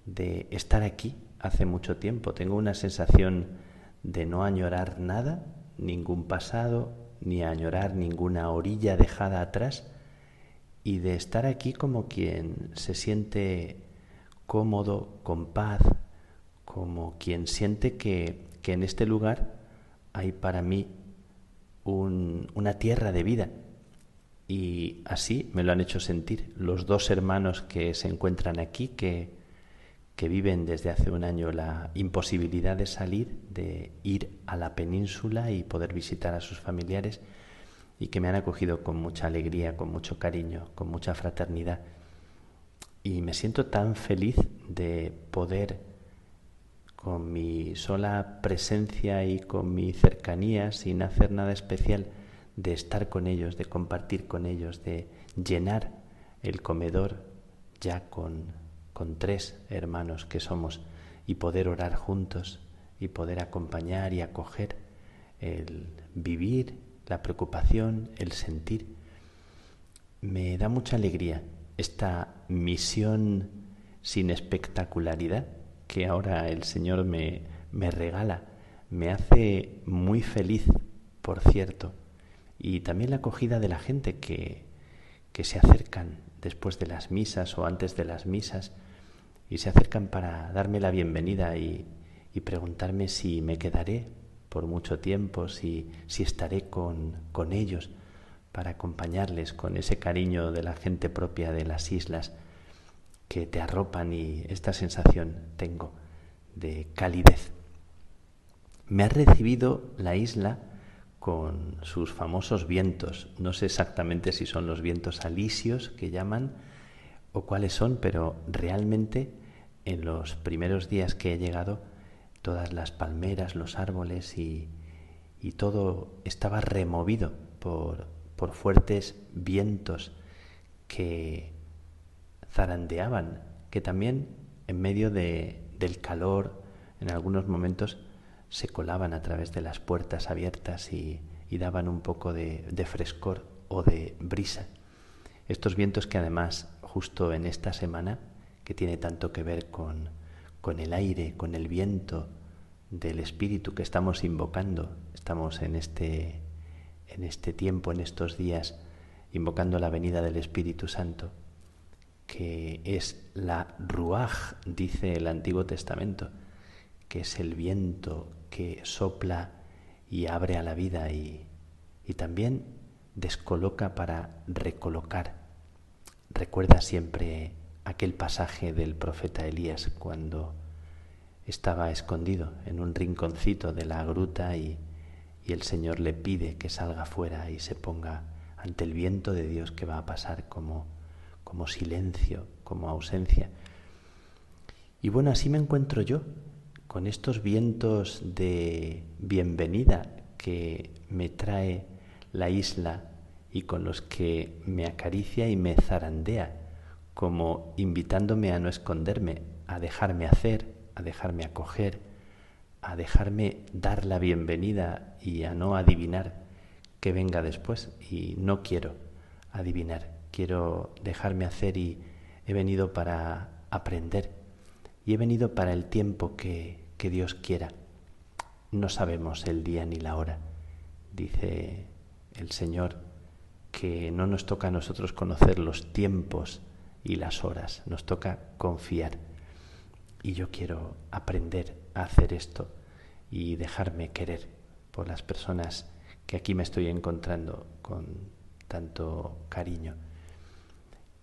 de estar aquí hace mucho tiempo. Tengo una sensación de no añorar nada, ningún pasado, ni añorar ninguna orilla dejada atrás, y de estar aquí como quien se siente cómodo, con paz, como quien siente que, que en este lugar hay para mí una tierra de vida. Y así me lo han hecho sentir los dos hermanos que se encuentran aquí, que, que viven desde hace un año la imposibilidad de salir, de ir a la península y poder visitar a sus familiares, y que me han acogido con mucha alegría, con mucho cariño, con mucha fraternidad. Y me siento tan feliz de poder, con mi sola presencia y con mi cercanía, sin hacer nada especial, de estar con ellos, de compartir con ellos, de llenar el comedor ya con, con tres hermanos que somos y poder orar juntos y poder acompañar y acoger el vivir, la preocupación, el sentir. Me da mucha alegría esta misión sin espectacularidad que ahora el Señor me, me regala, me hace muy feliz, por cierto, y también la acogida de la gente que, que se acercan después de las misas o antes de las misas y se acercan para darme la bienvenida y, y preguntarme si me quedaré por mucho tiempo, si, si estaré con, con ellos para acompañarles con ese cariño de la gente propia de las islas que te arropan y esta sensación tengo de calidez. Me ha recibido la isla con sus famosos vientos. No sé exactamente si son los vientos alisios que llaman o cuáles son, pero realmente en los primeros días que he llegado, todas las palmeras, los árboles y, y todo estaba removido por por fuertes vientos que zarandeaban, que también en medio de del calor, en algunos momentos se colaban a través de las puertas abiertas y, daban un poco de, de frescor o de brisa. Estos vientos que además justo en esta semana, que tiene tanto que ver con, con el aire, con el viento del Espíritu que estamos invocando, estamos en este, en este tiempo, en estos días, invocando la venida del Espíritu Santo, que es la ruaj, dice el Antiguo Testamento, que es el viento que sopla y abre a la vida y, y también descoloca para recolocar. Recuerda siempre aquel pasaje del profeta Elías cuando estaba escondido en un rinconcito de la gruta y, y el Señor le pide que salga fuera y se ponga ante el viento de Dios que va a pasar como, como silencio, como ausencia. Y bueno, así me encuentro yo, con estos vientos de bienvenida que me trae la isla y con los que me acaricia y me zarandea, como invitándome a no esconderme, a dejarme hacer, a dejarme acoger, a dejarme dar la bienvenida y a no adivinar que venga después. Y no quiero adivinar, quiero dejarme hacer y he venido para aprender y he venido para el tiempo que, que Dios quiera. No sabemos el día ni la hora, dice el Señor, que no nos toca a nosotros conocer los tiempos y las horas, nos toca confiar. Y yo quiero aprender a hacer esto y dejarme querer por las personas que aquí me estoy encontrando con tanto cariño.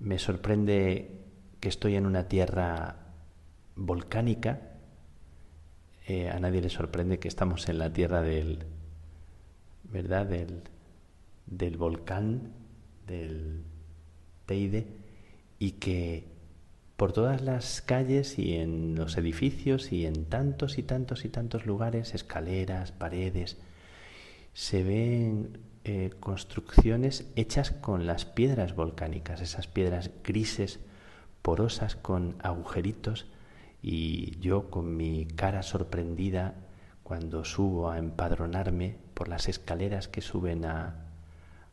Me sorprende que estoy en una tierra volcánica. Eh, a nadie le sorprende que estamos en la tierra del, ¿verdad? Del, del volcán, del Teide, y que por todas las calles y en los edificios y en tantos y tantos y tantos lugares, escaleras, paredes, se ven eh, construcciones hechas con las piedras volcánicas, esas piedras grises, porosas, con agujeritos, y yo con mi cara sorprendida cuando subo a empadronarme por las escaleras que suben a,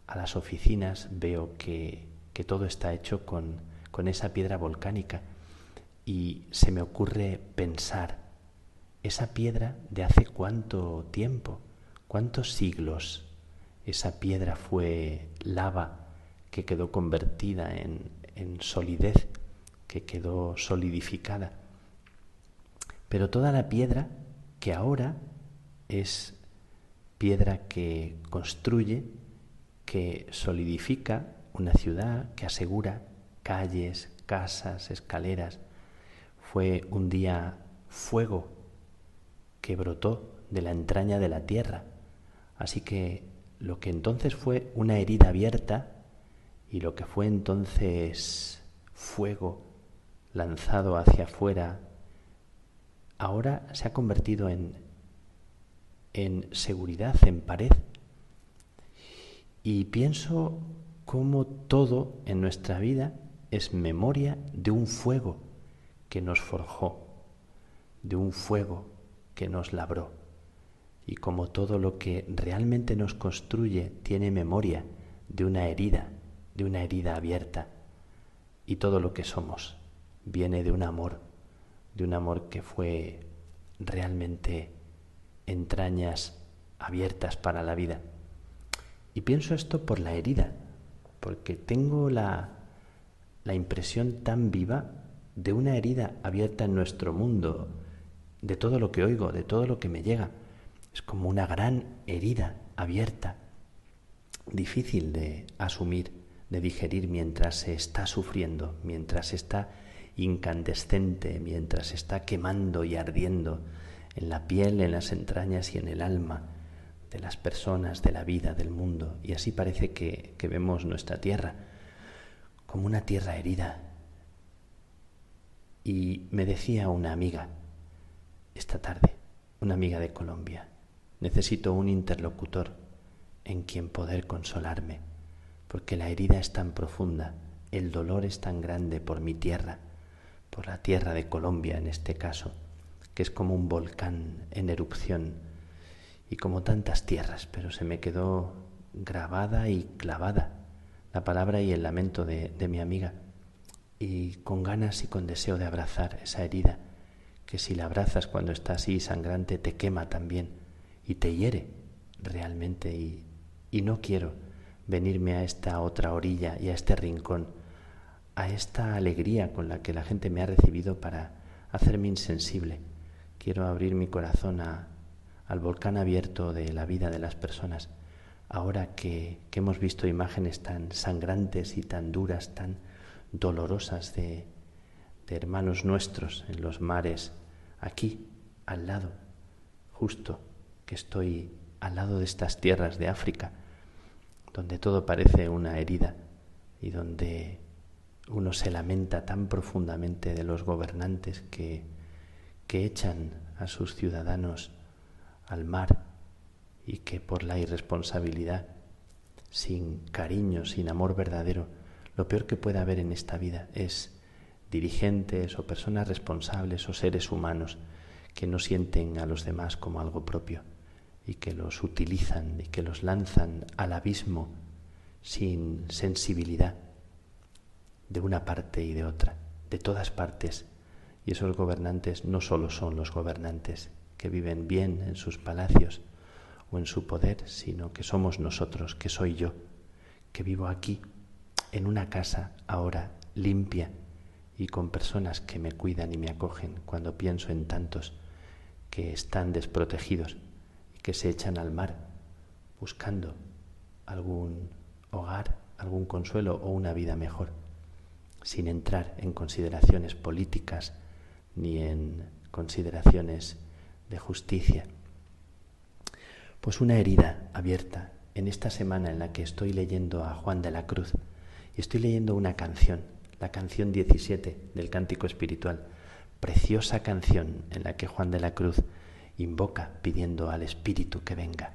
a las oficinas, veo que, que todo está hecho con, con esa piedra volcánica y se me ocurre pensar, esa piedra de hace cuánto tiempo, ¿Cuántos siglos esa piedra fue lava que quedó convertida en, en solidez, que quedó solidificada? Pero toda la piedra que ahora es piedra que construye, que solidifica una ciudad, que asegura calles, casas, escaleras, fue un día fuego que brotó de la entraña de la tierra. Así que lo que entonces fue una herida abierta y lo que fue entonces fuego lanzado hacia afuera, ahora se ha convertido en, en seguridad, en pared. Y pienso cómo todo en nuestra vida es memoria de un fuego que nos forjó, de un fuego que nos labró y como todo lo que realmente nos construye tiene memoria de una herida, de una herida abierta, y todo lo que somos viene de un amor, de un amor que fue realmente entrañas abiertas para la vida. Y pienso esto por la herida, porque tengo la, la impresión tan viva de una herida abierta en nuestro mundo, de todo lo que oigo, de todo lo que me llega es como una gran herida abierta, difícil de asumir, de digerir mientras se está sufriendo, mientras está incandescente, mientras está quemando y ardiendo en la piel, en las entrañas y en el alma de las personas, de la vida, del mundo. Y así parece que, que vemos nuestra tierra como una tierra herida. Y me decía una amiga esta tarde, una amiga de Colombia, Necesito un interlocutor en quien poder consolarme, porque la herida es tan profunda, el dolor es tan grande por mi tierra, por la tierra de Colombia en este caso, que es como un volcán en erupción y como tantas tierras, pero se me quedó grabada y clavada la palabra y el lamento de, mi amiga. Y con ganas y con deseo de abrazar esa herida que si la abrazas cuando está así sangrante te quema también y te hiere realmente. Y, y no quiero venirme a esta otra orilla y a este rincón, a esta alegría con la que la gente me ha recibido para hacerme insensible. Quiero abrir mi corazón a, al volcán abierto de la vida de las personas, ahora que, que hemos visto imágenes tan sangrantes y tan duras, tan dolorosas de, de hermanos nuestros en los mares, aquí, al lado, justo que estoy al lado de estas tierras de África, donde todo parece una herida y donde uno se lamenta tan profundamente de los gobernantes que, que echan a sus ciudadanos al mar y que por la irresponsabilidad, sin cariño, sin amor verdadero, lo peor que puede haber en esta vida es dirigentes o personas responsables o seres humanos que no sienten a los demás como algo propio y que los utilizan y que los lanzan al abismo sin sensibilidad de una parte y de otra, de todas partes. Y esos gobernantes no solo son los gobernantes que viven bien en sus palacios o en su poder, sino que somos nosotros, que soy yo, que vivo aquí, en una casa ahora limpia y con personas que me cuidan y me acogen cuando pienso en tantos que están desprotegidos que se echan al mar buscando algún hogar, algún consuelo o una vida mejor, sin entrar en consideraciones políticas ni en consideraciones de justicia. Pues una herida abierta en esta semana en la que estoy leyendo a Juan de la Cruz y estoy leyendo una canción, la canción 17 del Cántico Espiritual, preciosa canción en la que Juan de la Cruz invoca pidiendo al Espíritu que venga.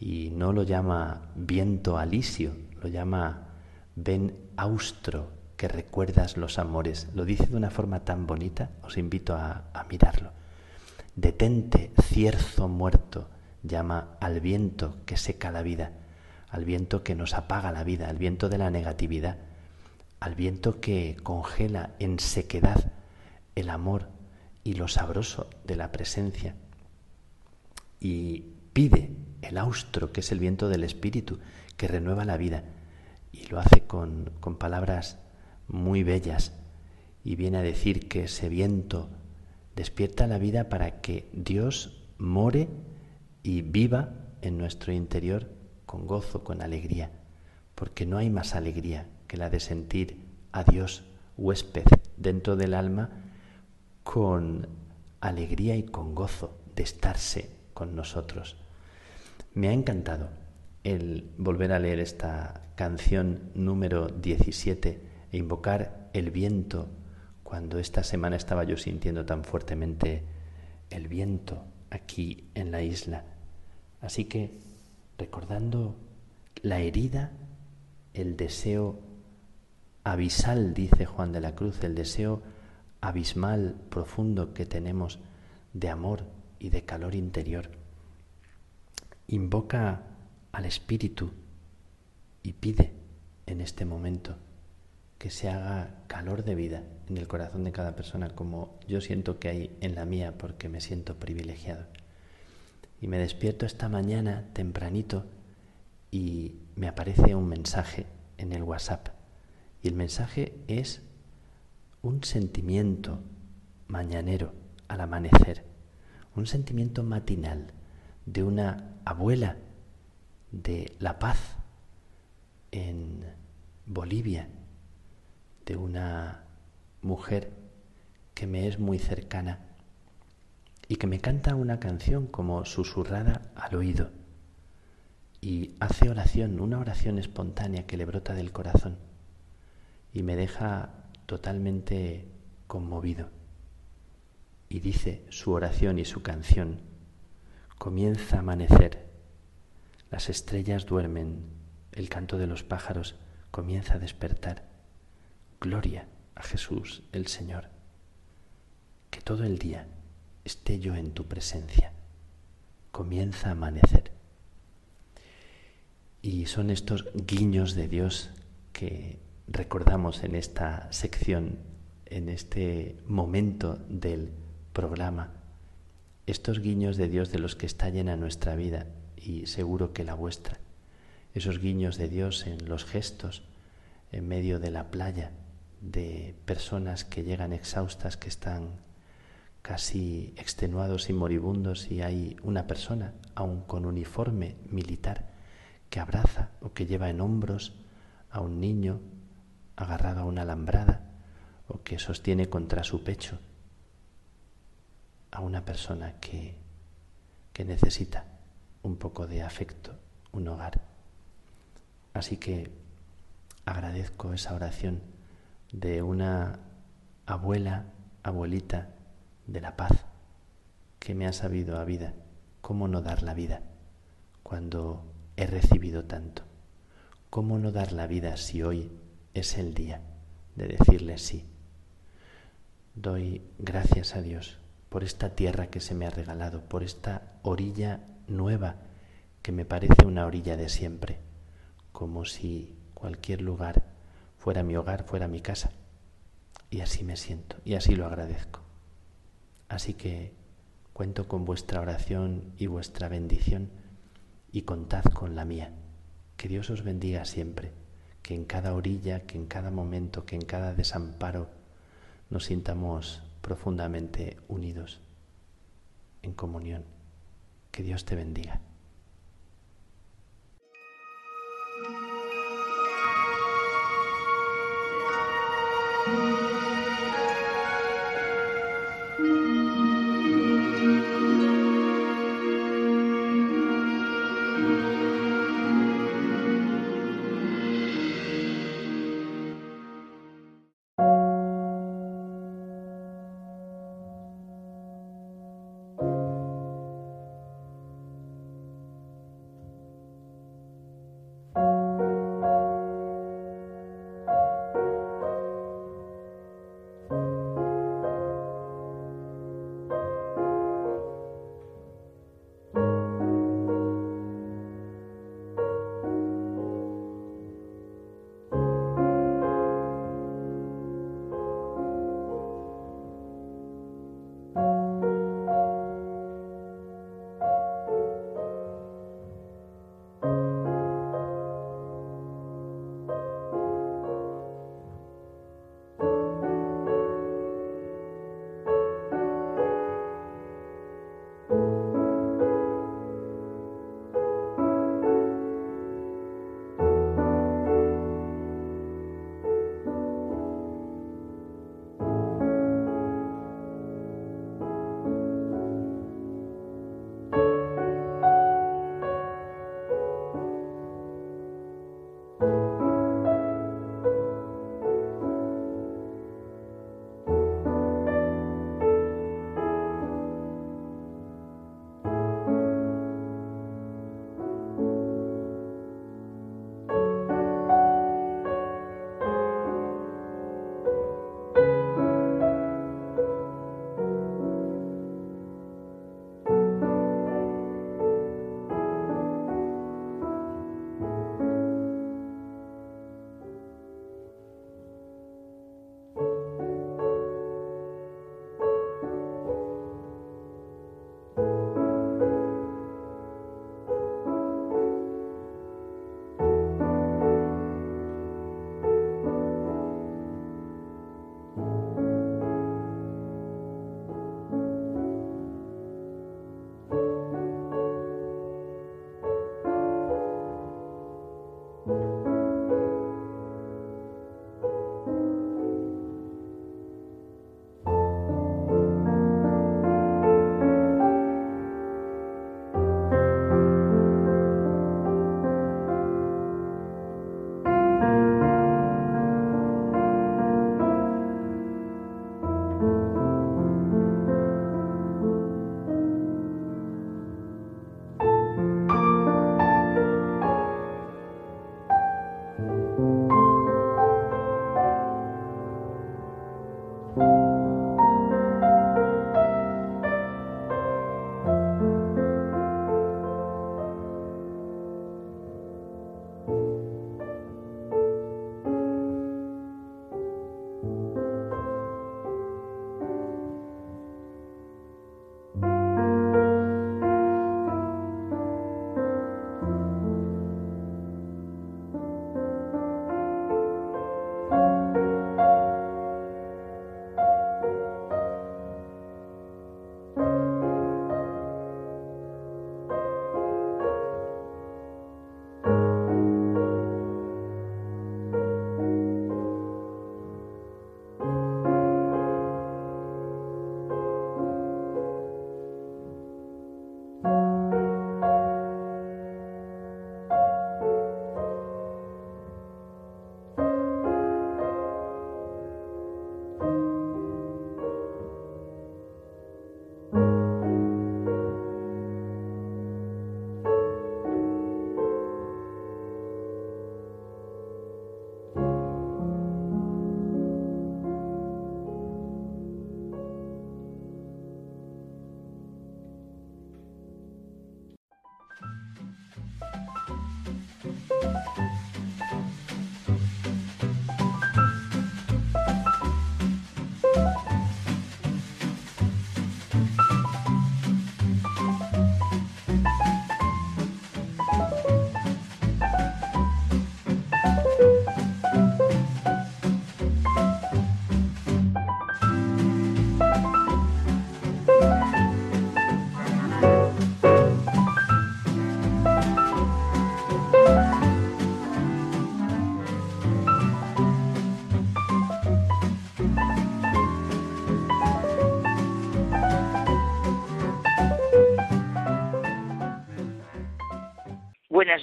Y no lo llama viento alisio, lo llama ven austro, que recuerdas los amores. Lo dice de una forma tan bonita, os invito a, mirarlo. Detente, cierzo muerto, llama al viento que seca la vida, al viento que nos apaga la vida, al viento de la negatividad, al viento que congela en sequedad el amor y lo sabroso de la presencia y pide el austro, que es el viento del Espíritu, que renueva la vida. Y lo hace con, con palabras muy bellas y viene a decir que ese viento despierta la vida para que Dios more y viva en nuestro interior con gozo, con alegría, porque no hay más alegría que la de sentir a Dios huésped dentro del alma con alegría y con gozo de estarse con nosotros. Me ha encantado el volver a leer esta canción número 17 e invocar el viento cuando esta semana estaba yo sintiendo tan fuertemente el viento aquí en la isla. Así que recordando la herida, el deseo abisal, dice Juan de la Cruz, el deseo abismal, profundo que tenemos de amor y de calor interior. Invoca al Espíritu y pide en este momento que se haga calor de vida en el corazón de cada persona como yo siento que hay en la mía porque me siento privilegiado. Y me despierto esta mañana tempranito y me aparece un mensaje en el WhatsApp. Y el mensaje es un sentimiento mañanero al amanecer un sentimiento matinal de una abuela de la paz en Bolivia, de una mujer que me es muy cercana y que me canta una canción como susurrada al oído y hace oración, una oración espontánea que le brota del corazón y me deja totalmente conmovido y dice su oración y su canción, comienza a amanecer, las estrellas duermen, el canto de los pájaros comienza a despertar. Gloria a Jesús el Señor. Que todo el día esté yo en tu presencia. Comienza a amanecer. Y son estos guiños de Dios que recordamos en esta sección, en este momento del programa, estos guiños de Dios de los que está llena nuestra vida y seguro que la vuestra, esos guiños de Dios en los gestos, en medio de la playa, de personas que llegan exhaustas, que están casi extenuados y moribundos y hay una persona, aun con uniforme militar, que abraza o que lleva en hombros a un niño agarrado a una alambrada o que sostiene contra su pecho a una persona que, que necesita un poco de afecto, un hogar. Así que agradezco esa oración de una abuela, abuelita de la paz, que me ha sabido a vida cómo no dar la vida cuando he recibido tanto. ¿Cómo no dar la vida si hoy es el día de decirle sí? Doy gracias a Dios por esta tierra que se me ha regalado, por esta orilla nueva que me parece una orilla de siempre, como si cualquier lugar fuera mi hogar, fuera mi casa. Y así me siento y así lo agradezco. Así que cuento con vuestra oración y vuestra bendición y contad con la mía. Que Dios os bendiga siempre, que en cada orilla, que en cada momento, que en cada desamparo nos sintamos profundamente unidos en comunión. Que Dios te bendiga.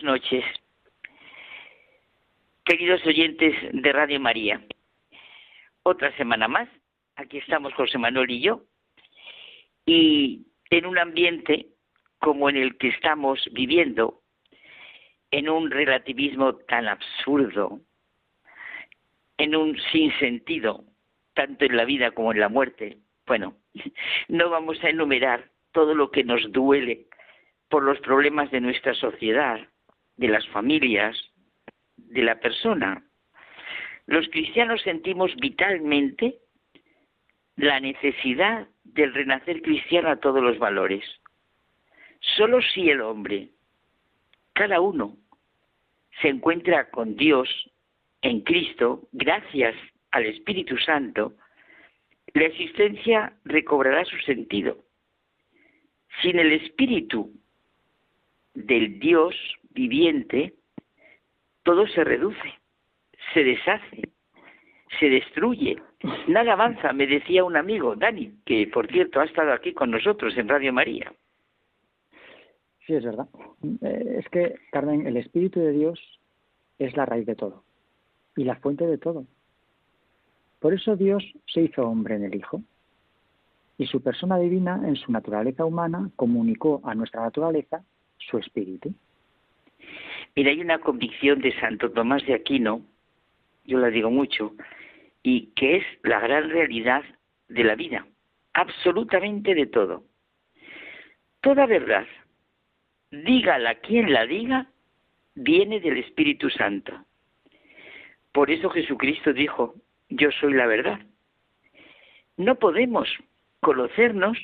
Noches, queridos oyentes de Radio María. Otra semana más, aquí estamos José Manuel y yo, y en un ambiente como en el que estamos viviendo, en un relativismo tan absurdo, en un sinsentido, tanto en la vida como en la muerte. Bueno, no vamos a enumerar todo lo que nos duele por los problemas de nuestra sociedad, de las familias, de la persona. Los cristianos sentimos vitalmente la necesidad del renacer cristiano a todos los valores. Solo si el hombre, cada uno, se encuentra con Dios en Cristo, gracias al Espíritu Santo, la existencia recobrará su sentido. Sin el Espíritu del Dios viviente, todo se reduce, se deshace, se destruye, nada avanza, me decía un amigo, Dani, que por cierto ha estado aquí con nosotros en Radio María. Sí, es verdad. Eh, es que, Carmen, el Espíritu de Dios es la raíz de todo y la fuente de todo. Por eso Dios se hizo hombre en el Hijo y su persona divina en su naturaleza humana comunicó a nuestra naturaleza su espíritu. Mira, hay una convicción de Santo Tomás de Aquino, yo la digo mucho, y que es la gran realidad de la vida, absolutamente de todo. Toda verdad, dígala quien la diga, viene del Espíritu Santo. Por eso Jesucristo dijo, yo soy la verdad. No podemos conocernos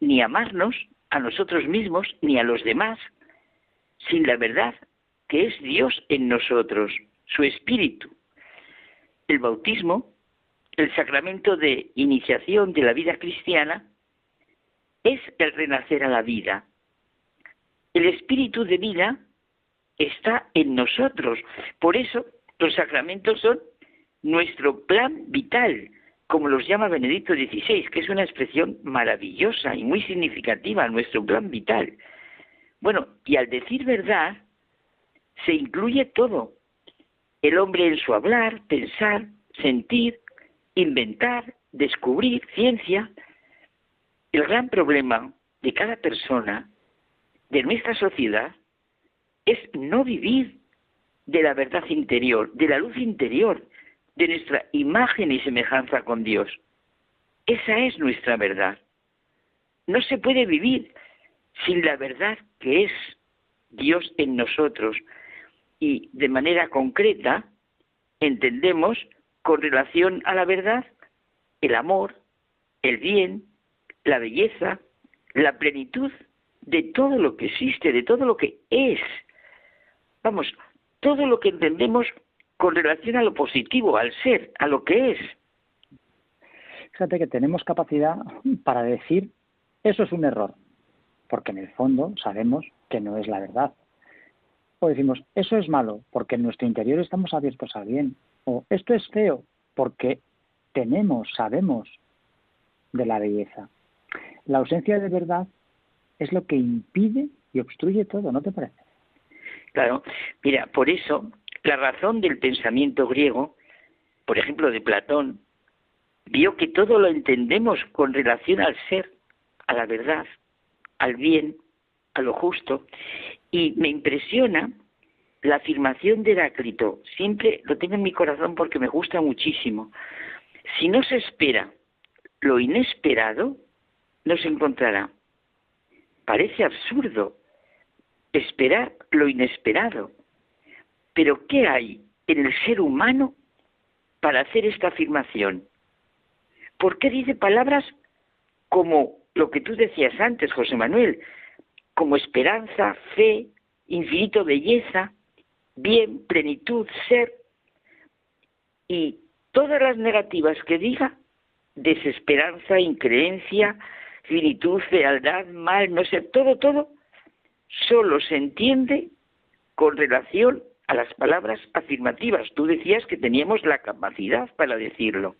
ni amarnos a nosotros mismos ni a los demás sin la verdad que es Dios en nosotros, su espíritu. El bautismo, el sacramento de iniciación de la vida cristiana, es el renacer a la vida. El espíritu de vida está en nosotros. Por eso los sacramentos son nuestro plan vital, como los llama Benedicto XVI, que es una expresión maravillosa y muy significativa, nuestro plan vital. Bueno, y al decir verdad, se incluye todo. El hombre en su hablar, pensar, sentir, inventar, descubrir, ciencia. El gran problema de cada persona, de nuestra sociedad, es no vivir de la verdad interior, de la luz interior, de nuestra imagen y semejanza con Dios. Esa es nuestra verdad. No se puede vivir sin la verdad que es Dios en nosotros, y de manera concreta entendemos con relación a la verdad el amor, el bien, la belleza, la plenitud de todo lo que existe, de todo lo que es. Vamos, todo lo que entendemos con relación a lo positivo, al ser, a lo que es. Fíjate que tenemos capacidad para decir eso es un error, porque en el fondo sabemos que no es la verdad. O decimos, eso es malo, porque en nuestro interior estamos abiertos al bien. O esto es feo, porque tenemos, sabemos de la belleza. La ausencia de verdad es lo que impide y obstruye todo, ¿no te parece? Claro, mira, por eso la razón del pensamiento griego, por ejemplo de Platón, vio que todo lo entendemos con relación al ser, a la verdad, al bien, a lo justo, y me impresiona la afirmación de Heráclito, siempre lo tengo en mi corazón porque me gusta muchísimo. Si no se espera lo inesperado, no se encontrará. Parece absurdo esperar lo inesperado. Pero ¿qué hay en el ser humano para hacer esta afirmación? ¿Por qué dice palabras como lo que tú decías antes, José Manuel? como esperanza, fe, infinito belleza, bien, plenitud, ser, y todas las negativas que diga, desesperanza, increencia, finitud, fealdad, mal, no sé, todo, todo, solo se entiende con relación a las palabras afirmativas. Tú decías que teníamos la capacidad para decirlo.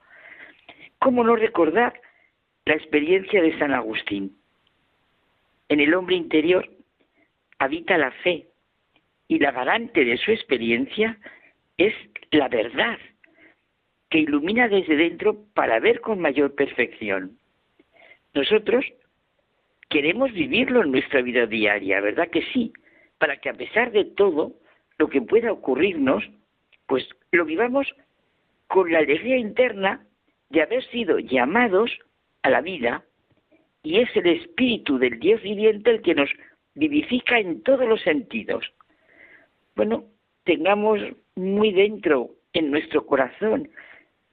¿Cómo no recordar la experiencia de San Agustín? En el hombre interior habita la fe y la garante de su experiencia es la verdad, que ilumina desde dentro para ver con mayor perfección. Nosotros queremos vivirlo en nuestra vida diaria, ¿verdad que sí? Para que a pesar de todo lo que pueda ocurrirnos, pues lo vivamos con la alegría interna de haber sido llamados a la vida y es el espíritu del Dios viviente el que nos vivifica en todos los sentidos. Bueno, tengamos muy dentro en nuestro corazón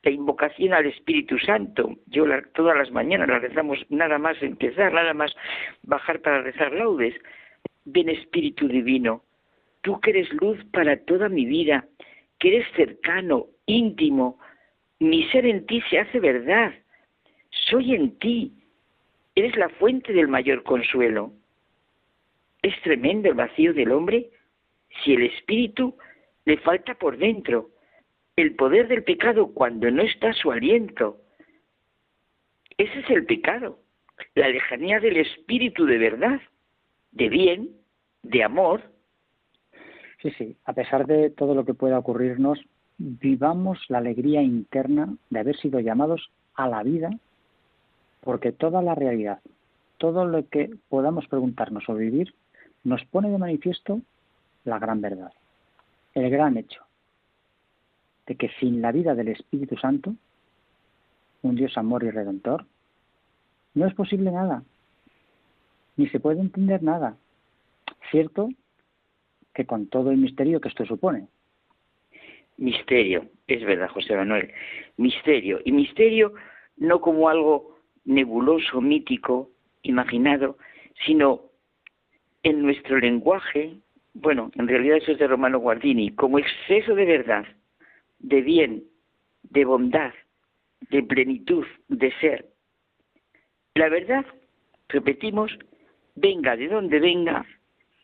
la invocación al Espíritu Santo. Yo todas las mañanas la rezamos nada más empezar, nada más bajar para rezar laudes. Ven Espíritu Divino, tú que eres luz para toda mi vida, que eres cercano, íntimo, mi ser en ti se hace verdad. Soy en ti, eres la fuente del mayor consuelo. Es tremendo el vacío del hombre si el espíritu le falta por dentro, el poder del pecado cuando no está su aliento. Ese es el pecado, la lejanía del espíritu de verdad, de bien, de amor. Sí, sí, a pesar de todo lo que pueda ocurrirnos, vivamos la alegría interna de haber sido llamados a la vida, porque toda la realidad, todo lo que podamos preguntarnos o vivir, nos pone de manifiesto la gran verdad, el gran hecho de que sin la vida del Espíritu Santo, un Dios amor y redentor, no es posible nada, ni se puede entender nada. Cierto con todo el misterio que esto supone. Misterio, es verdad, José Manuel, misterio. Y misterio no como algo nebuloso, mítico, imaginado, sino en nuestro lenguaje, bueno, en realidad eso es de Romano Guardini, como exceso de verdad, de bien, de bondad, de plenitud, de ser. La verdad, repetimos, venga de donde venga,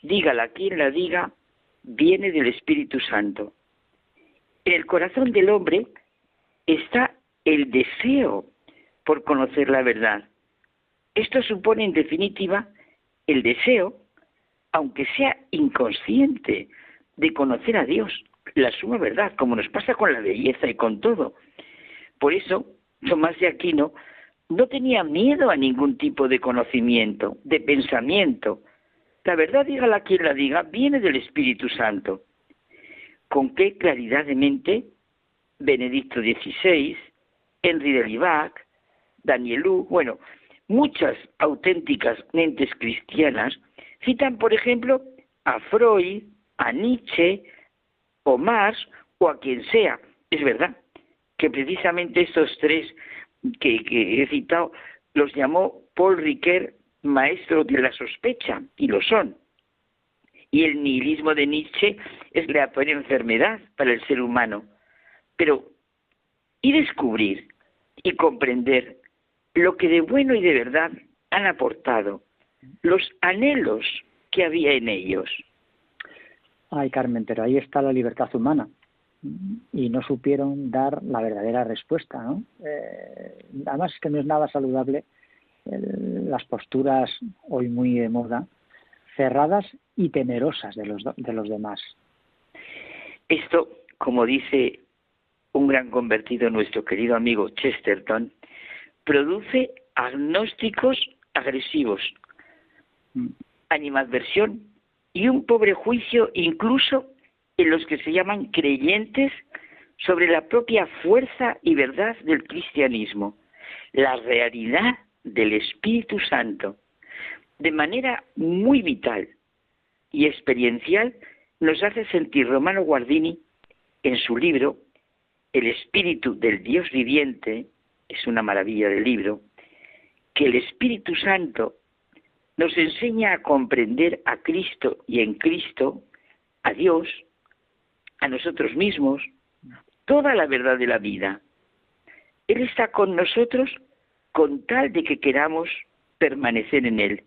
dígala quien la diga, viene del Espíritu Santo. En el corazón del hombre está el deseo por conocer la verdad. Esto supone, en definitiva, el deseo aunque sea inconsciente, de conocer a Dios, la suma verdad, como nos pasa con la belleza y con todo. Por eso, Tomás de Aquino no tenía miedo a ningún tipo de conocimiento, de pensamiento. La verdad, dígala quien la diga, viene del Espíritu Santo. Con qué claridad de mente Benedicto XVI, Henry de Libac, Danielú, bueno, muchas auténticas mentes cristianas Citan, por ejemplo, a Freud, a Nietzsche, o Marx, o a quien sea. Es verdad que precisamente estos tres que, he citado los llamó Paul Ricoeur maestro de la sospecha, y lo son. Y el nihilismo de Nietzsche es la peor enfermedad para el ser humano. Pero, y descubrir y comprender lo que de bueno y de verdad han aportado los anhelos que había en ellos. Ay, Carmen, pero ahí está la libertad humana y no supieron dar la verdadera respuesta, ¿no? Eh, además que no es nada saludable las posturas hoy muy de moda, cerradas y temerosas de los, de los demás. Esto, como dice un gran convertido, nuestro querido amigo Chesterton, produce agnósticos agresivos, animadversión y un pobre juicio incluso en los que se llaman creyentes sobre la propia fuerza y verdad del cristianismo, la realidad del Espíritu Santo. De manera muy vital y experiencial nos hace sentir Romano Guardini en su libro El Espíritu del Dios viviente, es una maravilla del libro, que el Espíritu Santo nos enseña a comprender a Cristo y en Cristo a Dios, a nosotros mismos, toda la verdad de la vida. Él está con nosotros con tal de que queramos permanecer en Él.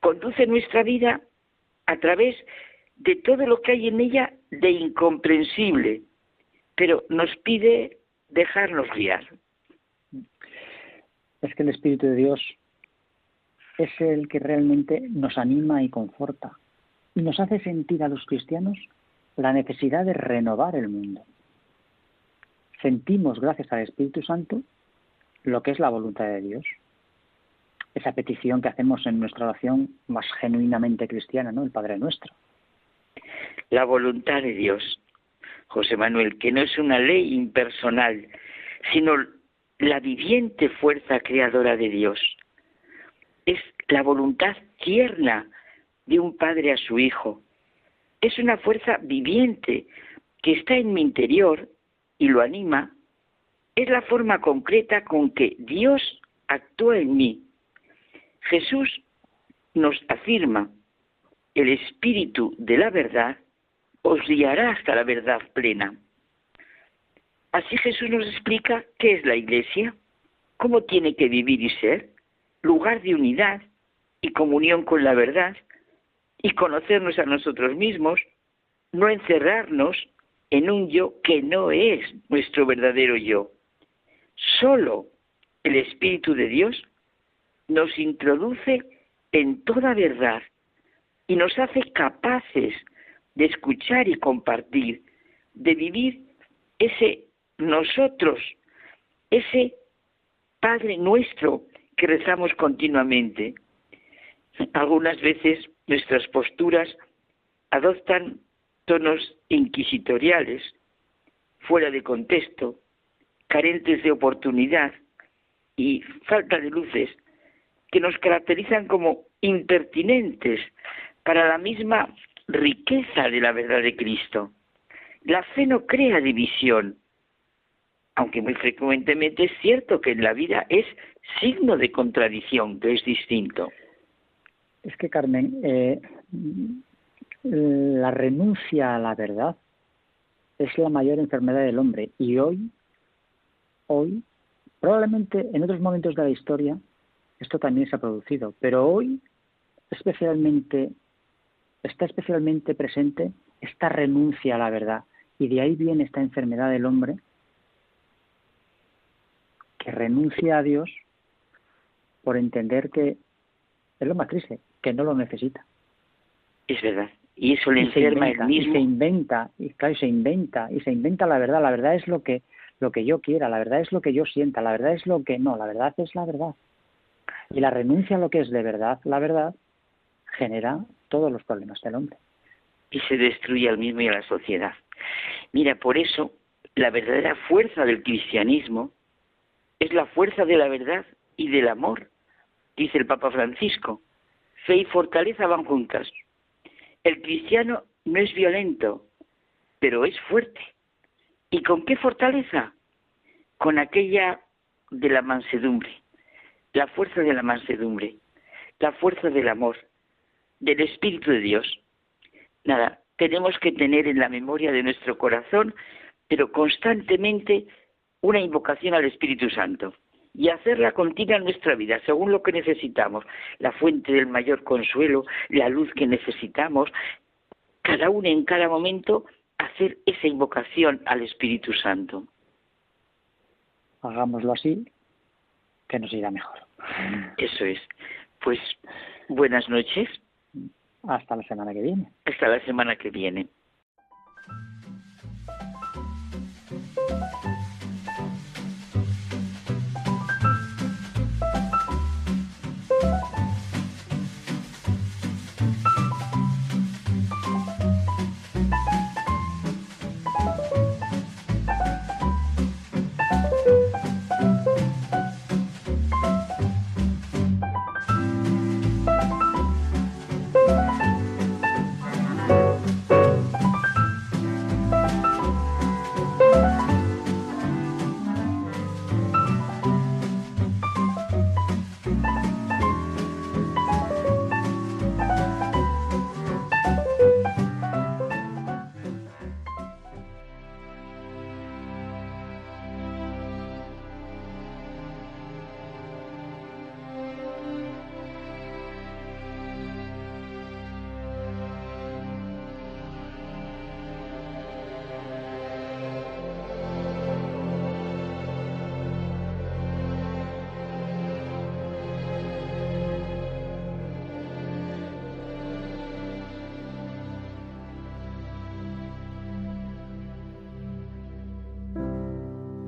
Conduce nuestra vida a través de todo lo que hay en ella de incomprensible, pero nos pide dejarnos guiar. Es que el Espíritu de Dios es el que realmente nos anima y conforta. y nos hace sentir a los cristianos la necesidad de renovar el mundo. Sentimos, gracias al Espíritu Santo, lo que es la voluntad de Dios. Esa petición que hacemos en nuestra oración más genuinamente cristiana, ¿no? El Padre Nuestro. La voluntad de Dios, José Manuel, que no es una ley impersonal, sino la viviente fuerza creadora de Dios. Es la voluntad tierna de un padre a su hijo. Es una fuerza viviente que está en mi interior y lo anima. Es la forma concreta con que Dios actúa en mí. Jesús nos afirma, el espíritu de la verdad os guiará hasta la verdad plena. Así Jesús nos explica qué es la iglesia, cómo tiene que vivir y ser, lugar de unidad y comunión con la verdad, y conocernos a nosotros mismos, no encerrarnos en un yo que no es nuestro verdadero yo. Solo el Espíritu de Dios nos introduce en toda verdad y nos hace capaces de escuchar y compartir, de vivir ese nosotros, ese Padre nuestro que rezamos continuamente. Algunas veces nuestras posturas adoptan tonos inquisitoriales, fuera de contexto, carentes de oportunidad y falta de luces, que nos caracterizan como impertinentes para la misma riqueza de la verdad de Cristo. La fe no crea división, aunque muy frecuentemente es cierto que en la vida es signo de contradicción, que es distinto. Es que, Carmen, eh, la renuncia a la verdad es la mayor enfermedad del hombre y hoy, hoy, probablemente en otros momentos de la historia esto también se ha producido, pero hoy especialmente está especialmente presente esta renuncia a la verdad y de ahí viene esta enfermedad del hombre que renuncia a Dios por entender que es lo más triste, que no lo necesita. Es verdad. Y eso le enferma el mismo. Y se inventa, y claro, se inventa, y se inventa la verdad. La verdad es lo que, lo que yo quiera, la verdad es lo que yo sienta, la verdad es lo que no, la verdad es la verdad. Y la renuncia a lo que es de verdad, la verdad, genera todos los problemas del hombre. Y se destruye al mismo y a la sociedad. Mira, por eso la verdadera fuerza del cristianismo es la fuerza de la verdad y del amor, dice el Papa Francisco. Fe y fortaleza van juntas. El cristiano no es violento, pero es fuerte. ¿Y con qué fortaleza? Con aquella de la mansedumbre, la fuerza de la mansedumbre, la fuerza del amor, del Espíritu de Dios. Nada, tenemos que tener en la memoria de nuestro corazón, pero constantemente, una invocación al Espíritu Santo y hacerla continua en nuestra vida, según lo que necesitamos, la fuente del mayor consuelo, la luz que necesitamos, cada uno en cada momento hacer esa invocación al Espíritu Santo. Hagámoslo así, que nos irá mejor. Eso es. Pues buenas noches. Hasta la semana que viene. Hasta la semana que viene.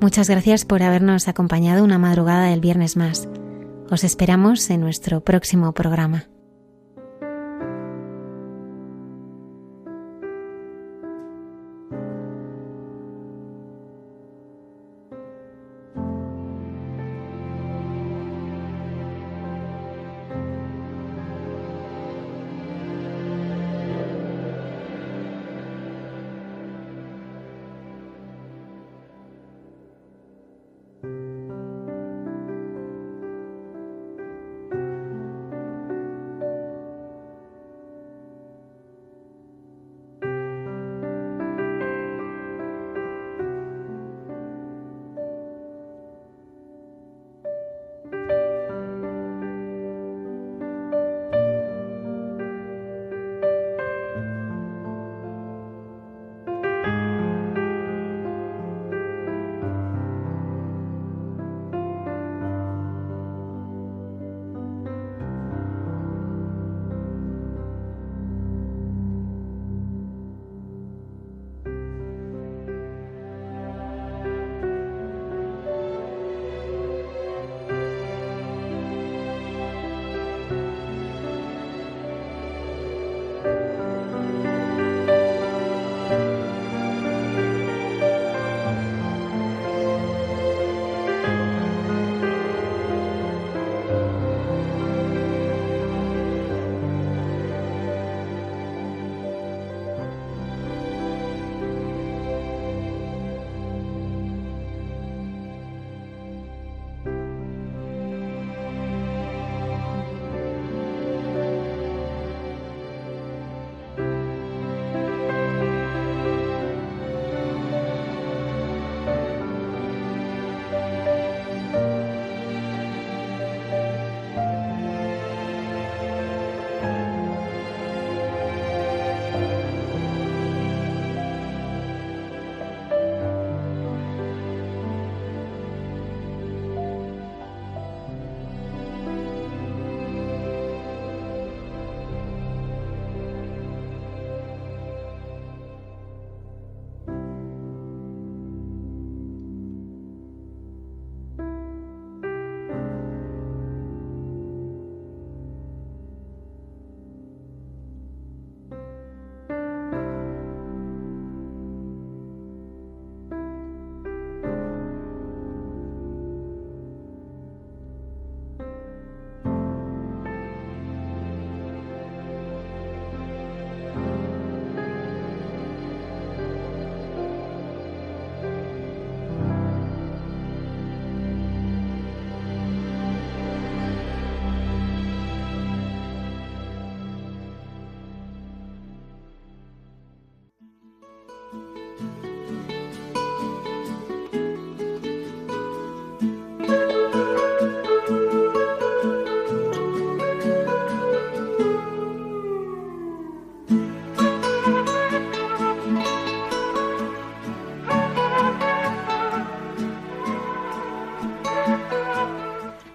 Muchas gracias por habernos acompañado una madrugada del viernes más. Os esperamos en nuestro próximo programa.